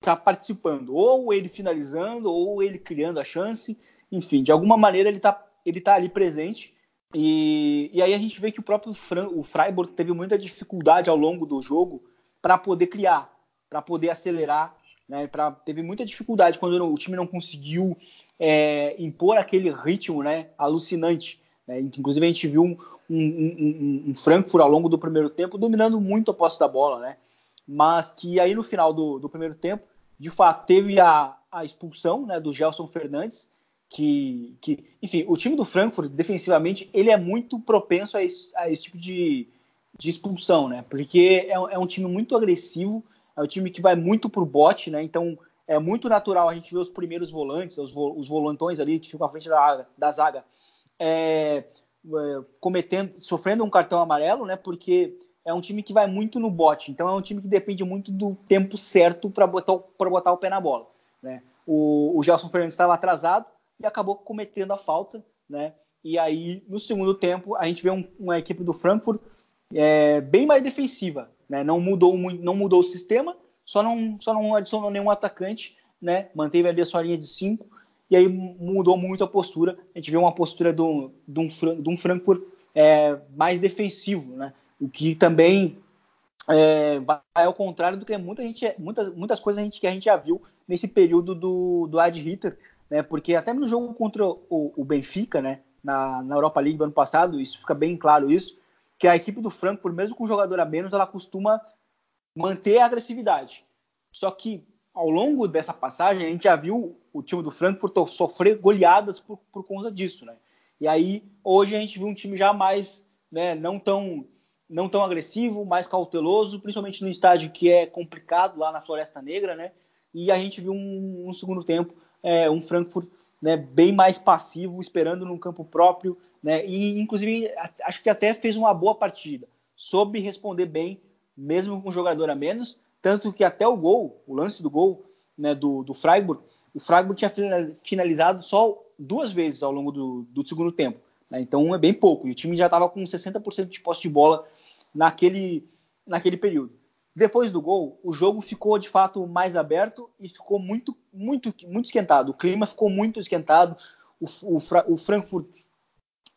está participando, ou ele finalizando, ou ele criando a chance, enfim, de alguma maneira ele está ele tá ali presente. E, e aí a gente vê que o próprio Fran, o Freiburg teve muita dificuldade ao longo do jogo para poder criar, para poder acelerar, né? Pra, teve muita dificuldade quando o time não conseguiu é, impor aquele ritmo, né, alucinante, Né? Inclusive a gente viu um, um, um, um, Frankfurt ao longo do primeiro tempo dominando muito a posse da bola, né? Mas que aí no final do, do primeiro tempo, de fato, teve a, a expulsão né, do Gelson Fernandes, que, que, enfim, o time do Frankfurt, defensivamente, ele é muito propenso a esse, a esse tipo de, de expulsão, né? Porque é, é, um time muito agressivo, é um time que vai muito pro bote, né? Então é muito natural a gente ver os primeiros volantes, os, vo, os volantões ali que ficam à frente da, da zaga, é, é, cometendo, sofrendo um cartão amarelo, né? Porque é um time que vai muito no bote, então é um time que depende muito do tempo certo para botar, botar o pé na bola. Né? O, o Gelson Fernandes estava atrasado, e acabou cometendo a falta, né? E aí, no segundo tempo, a gente vê um, uma equipe do Frankfurt é, bem mais defensiva, né? Não mudou, não mudou o sistema, só não, só não adicionou nenhum atacante, né? Manteve ali a sua linha de cinco, e aí mudou muito a postura. A gente vê uma postura de um, de um, Frankfurt é, mais defensivo, né? O que também é, vai ao contrário do que muita gente, muitas, muitas coisas a gente, que a gente já viu nesse período do, do Ad Hitter, né? Porque até no jogo contra o, o Benfica, né? Na, na, Europa League do ano passado, isso fica bem claro isso, que a equipe do Frankfurt, mesmo com jogador a menos, ela costuma manter a agressividade. Só que ao longo dessa passagem, a gente já viu o time do Frankfurt sofrer goleadas por, por conta disso, né? E aí, hoje a gente viu um time já mais, né, não tão não tão agressivo, mais cauteloso, principalmente no estádio que é complicado lá na Floresta Negra, né? E a gente viu um, um segundo tempo é, um Frankfurt né, bem mais passivo, esperando no campo próprio, né, e inclusive acho que até fez uma boa partida, soube responder bem, mesmo com um jogador a menos, tanto que até o gol, o lance do gol né, do, do Freiburg, o Freiburg tinha finalizado só duas vezes ao longo do, do segundo tempo, né, então é bem pouco, e o time já estava com 60% de posse de bola naquele, naquele período. Depois do gol, o jogo ficou de fato mais aberto e ficou muito, muito, muito esquentado. O clima ficou muito esquentado. O, o, o Frankfurt,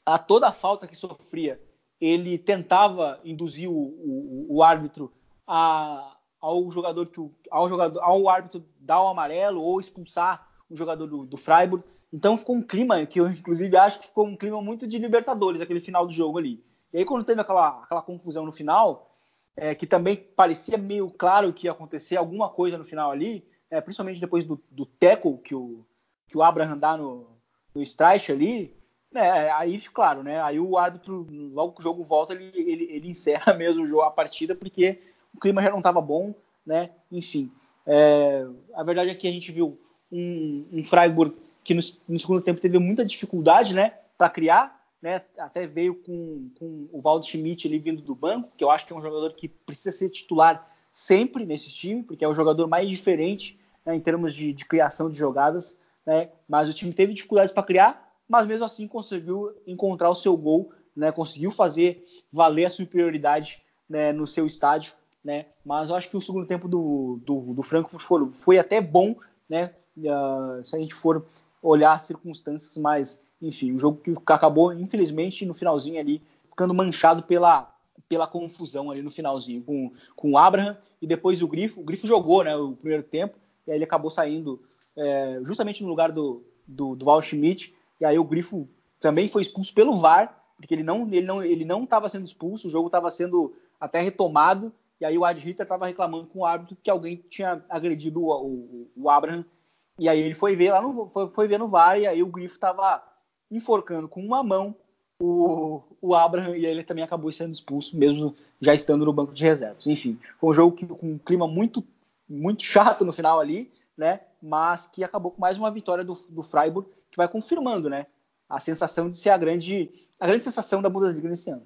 a toda a falta que sofria, ele tentava induzir o, o, o árbitro a, ao jogador que ao jogador ao árbitro dar o amarelo ou expulsar o jogador do, do Freiburg. Então ficou um clima que eu inclusive acho que ficou um clima muito de Libertadores aquele final do jogo ali. E aí quando teve aquela, aquela confusão no final, é, que também parecia meio claro que ia acontecer alguma coisa no final ali, é, principalmente depois do, do teco que o, que o Abraham dá no, no Streich ali, né, aí claro, né, aí o árbitro, logo que o jogo volta, ele, ele, ele encerra [LAUGHS] mesmo o jogo, a partida, porque o clima já não estava bom, né, enfim. É, a verdade é que a gente viu um, um Freiburg que no, no segundo tempo teve muita dificuldade, né, para criar, né, até veio com, com o Valdo Schmidt ali vindo do banco, que eu acho que é um jogador que precisa ser titular sempre nesse time, porque é o jogador mais diferente né, em termos de, de, criação de jogadas, né, mas o time teve dificuldades para criar, mas mesmo assim conseguiu encontrar o seu gol, né, conseguiu fazer valer a superioridade né, no seu estádio, né, mas eu acho que o segundo tempo do, do, do Frankfurt foi, foi até bom, né, uh, se a gente for olhar as circunstâncias, mas enfim, um jogo que acabou, infelizmente, no finalzinho ali, ficando manchado pela, pela confusão ali no finalzinho, com, com o Abraham e depois o Grifo. O Grifo jogou né, o primeiro tempo, e aí ele acabou saindo é, justamente no lugar do, do, do Val Schmidt, e aí o Grifo também foi expulso pelo VAR, porque ele não ele não ele não estava sendo expulso, o jogo estava sendo até retomado, e aí o Ad Hitter estava reclamando com o árbitro que alguém tinha agredido o, o, o Abraham, e aí ele foi ver lá no foi, foi ver no VAR, e aí o Grifo estava enforcando com uma mão o, o Abraham e ele também acabou sendo expulso, mesmo já estando no banco de reservas. Enfim, foi um jogo que, com um clima muito, muito chato no final ali, né? Mas que acabou com mais uma vitória do, do Freiburg, que vai confirmando, né? A sensação de ser a grande, a grande sensação da Bundesliga nesse ano.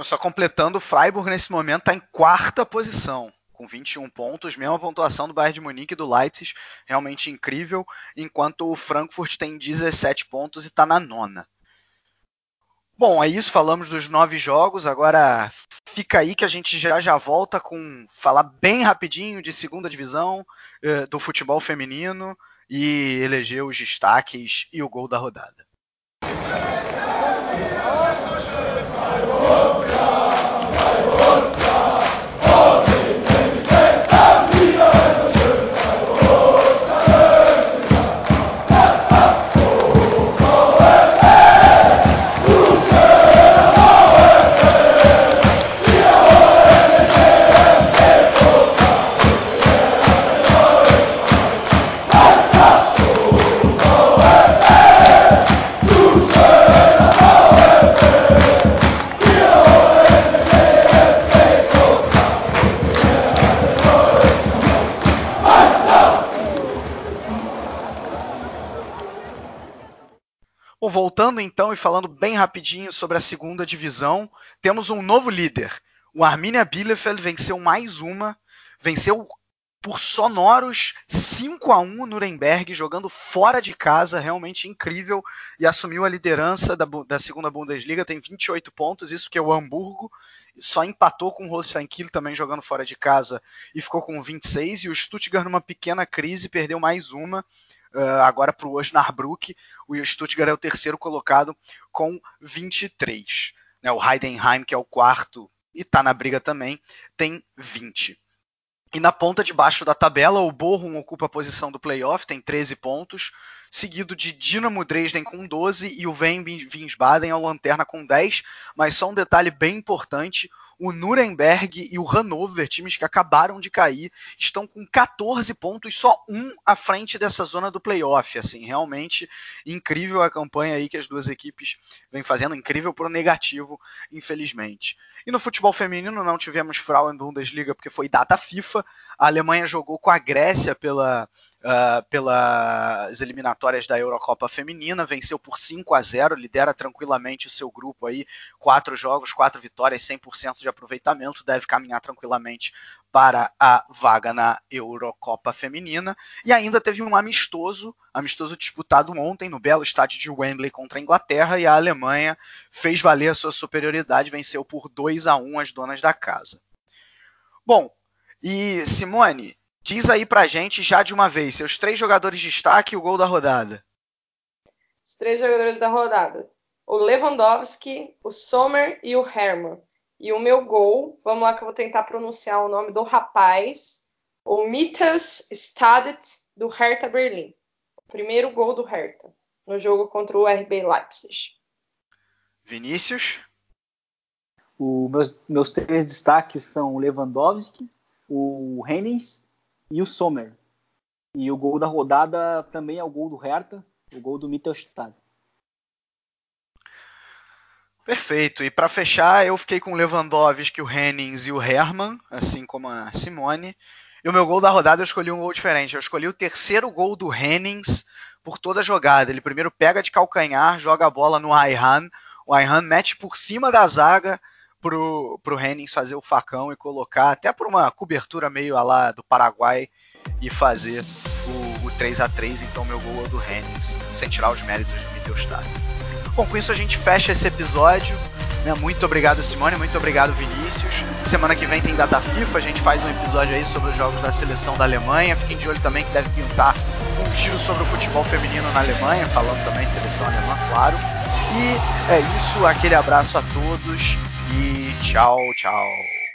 Só completando, o Freiburg nesse momento está em quarta posição com 21 pontos, mesma pontuação do Bayern de Munique e do Leipzig, realmente incrível, enquanto o Frankfurt tem 17 pontos e está na nona. Bom, é isso, falamos dos nove jogos, agora fica aí que a gente já já volta com falar bem rapidinho de segunda divisão, eh, do futebol feminino e eleger os destaques e o gol da rodada. Voltando então e falando bem rapidinho sobre a segunda divisão, temos um novo líder. O Arminia Bielefeld venceu mais uma, venceu por sonoros 5 a 1 Nuremberg, jogando fora de casa, realmente incrível, e assumiu a liderança da, da segunda Bundesliga, tem 28 pontos, isso que é o Hamburgo, só empatou com o Holstein Kiel também jogando fora de casa e ficou com 26, e o Stuttgart numa pequena crise perdeu mais uma, uh, agora para o Osnabrück, o Stuttgart é o terceiro colocado com 23. Né, o Heidenheim, que é o quarto e está na briga também, tem 20. E na ponta de baixo da tabela, o Bochum ocupa a posição do playoff, tem 13 pontos, seguido de Dinamo Dresden com 12 e o Vem Wiesbaden ao lanterna com 10. Mas só um detalhe bem importante: o Nuremberg e o Hannover, times que acabaram de cair, estão com 14 pontos, só um à frente dessa zona do playoff. Assim, realmente incrível a campanha aí que as duas equipes vêm fazendo, incrível por negativo, infelizmente. E no futebol feminino não tivemos Frauen Bundesliga porque foi data FIFA. A Alemanha jogou com a Grécia pela, uh, pelas eliminatórias da Eurocopa Feminina, venceu por 5 a 0, lidera tranquilamente o seu grupo aí, quatro jogos, quatro vitórias, 100% de aproveitamento, deve caminhar tranquilamente para a vaga na Eurocopa Feminina. E ainda teve um amistoso, amistoso disputado ontem no belo estádio de Wembley contra a Inglaterra, e a Alemanha fez valer a sua superioridade, venceu por 2 a 1 as donas da casa. Bom, e Simone, Diz aí pra gente já de uma vez, seus três jogadores de destaque e o gol da rodada. Os três jogadores da rodada. O Lewandowski, o Sommer e o Hermann. E o meu gol, vamos lá que eu vou tentar pronunciar o nome do rapaz, o Mitas Stadet do Hertha Berlim. O primeiro gol do Hertha no jogo contra o RB Leipzig. Vinícius? O meus, meus três destaques são o Lewandowski, o Hennings e o Sommer. E o gol da rodada também é o gol do Hertha, o gol do Mittelstadt. Perfeito. E para fechar, eu fiquei com o Lewandowski, o Hennings e o Hermann, assim como a Simone. E o meu gol da rodada eu escolhi um gol diferente. Eu escolhi o terceiro gol do Hennings por toda a jogada. Ele primeiro pega de calcanhar, joga a bola no Ayhan. O Ayhan mete por cima da zaga, pro, pro Hennings fazer o facão e colocar, até por uma cobertura meio lá do Paraguai, e fazer o, o 3 a 3 Então, meu gol é do Hennings, sem tirar os méritos do Mittelstadt. Bom, com isso a gente fecha esse episódio. Né? Muito obrigado, Simone. Muito obrigado, Vinícius. Semana que vem tem data FIFA. A gente faz um episódio aí sobre os jogos da seleção da Alemanha. Fiquem de olho também que deve pintar um tiro sobre o futebol feminino na Alemanha, falando também de seleção alemã, claro. E é isso. Aquele abraço a todos e tchau, tchau.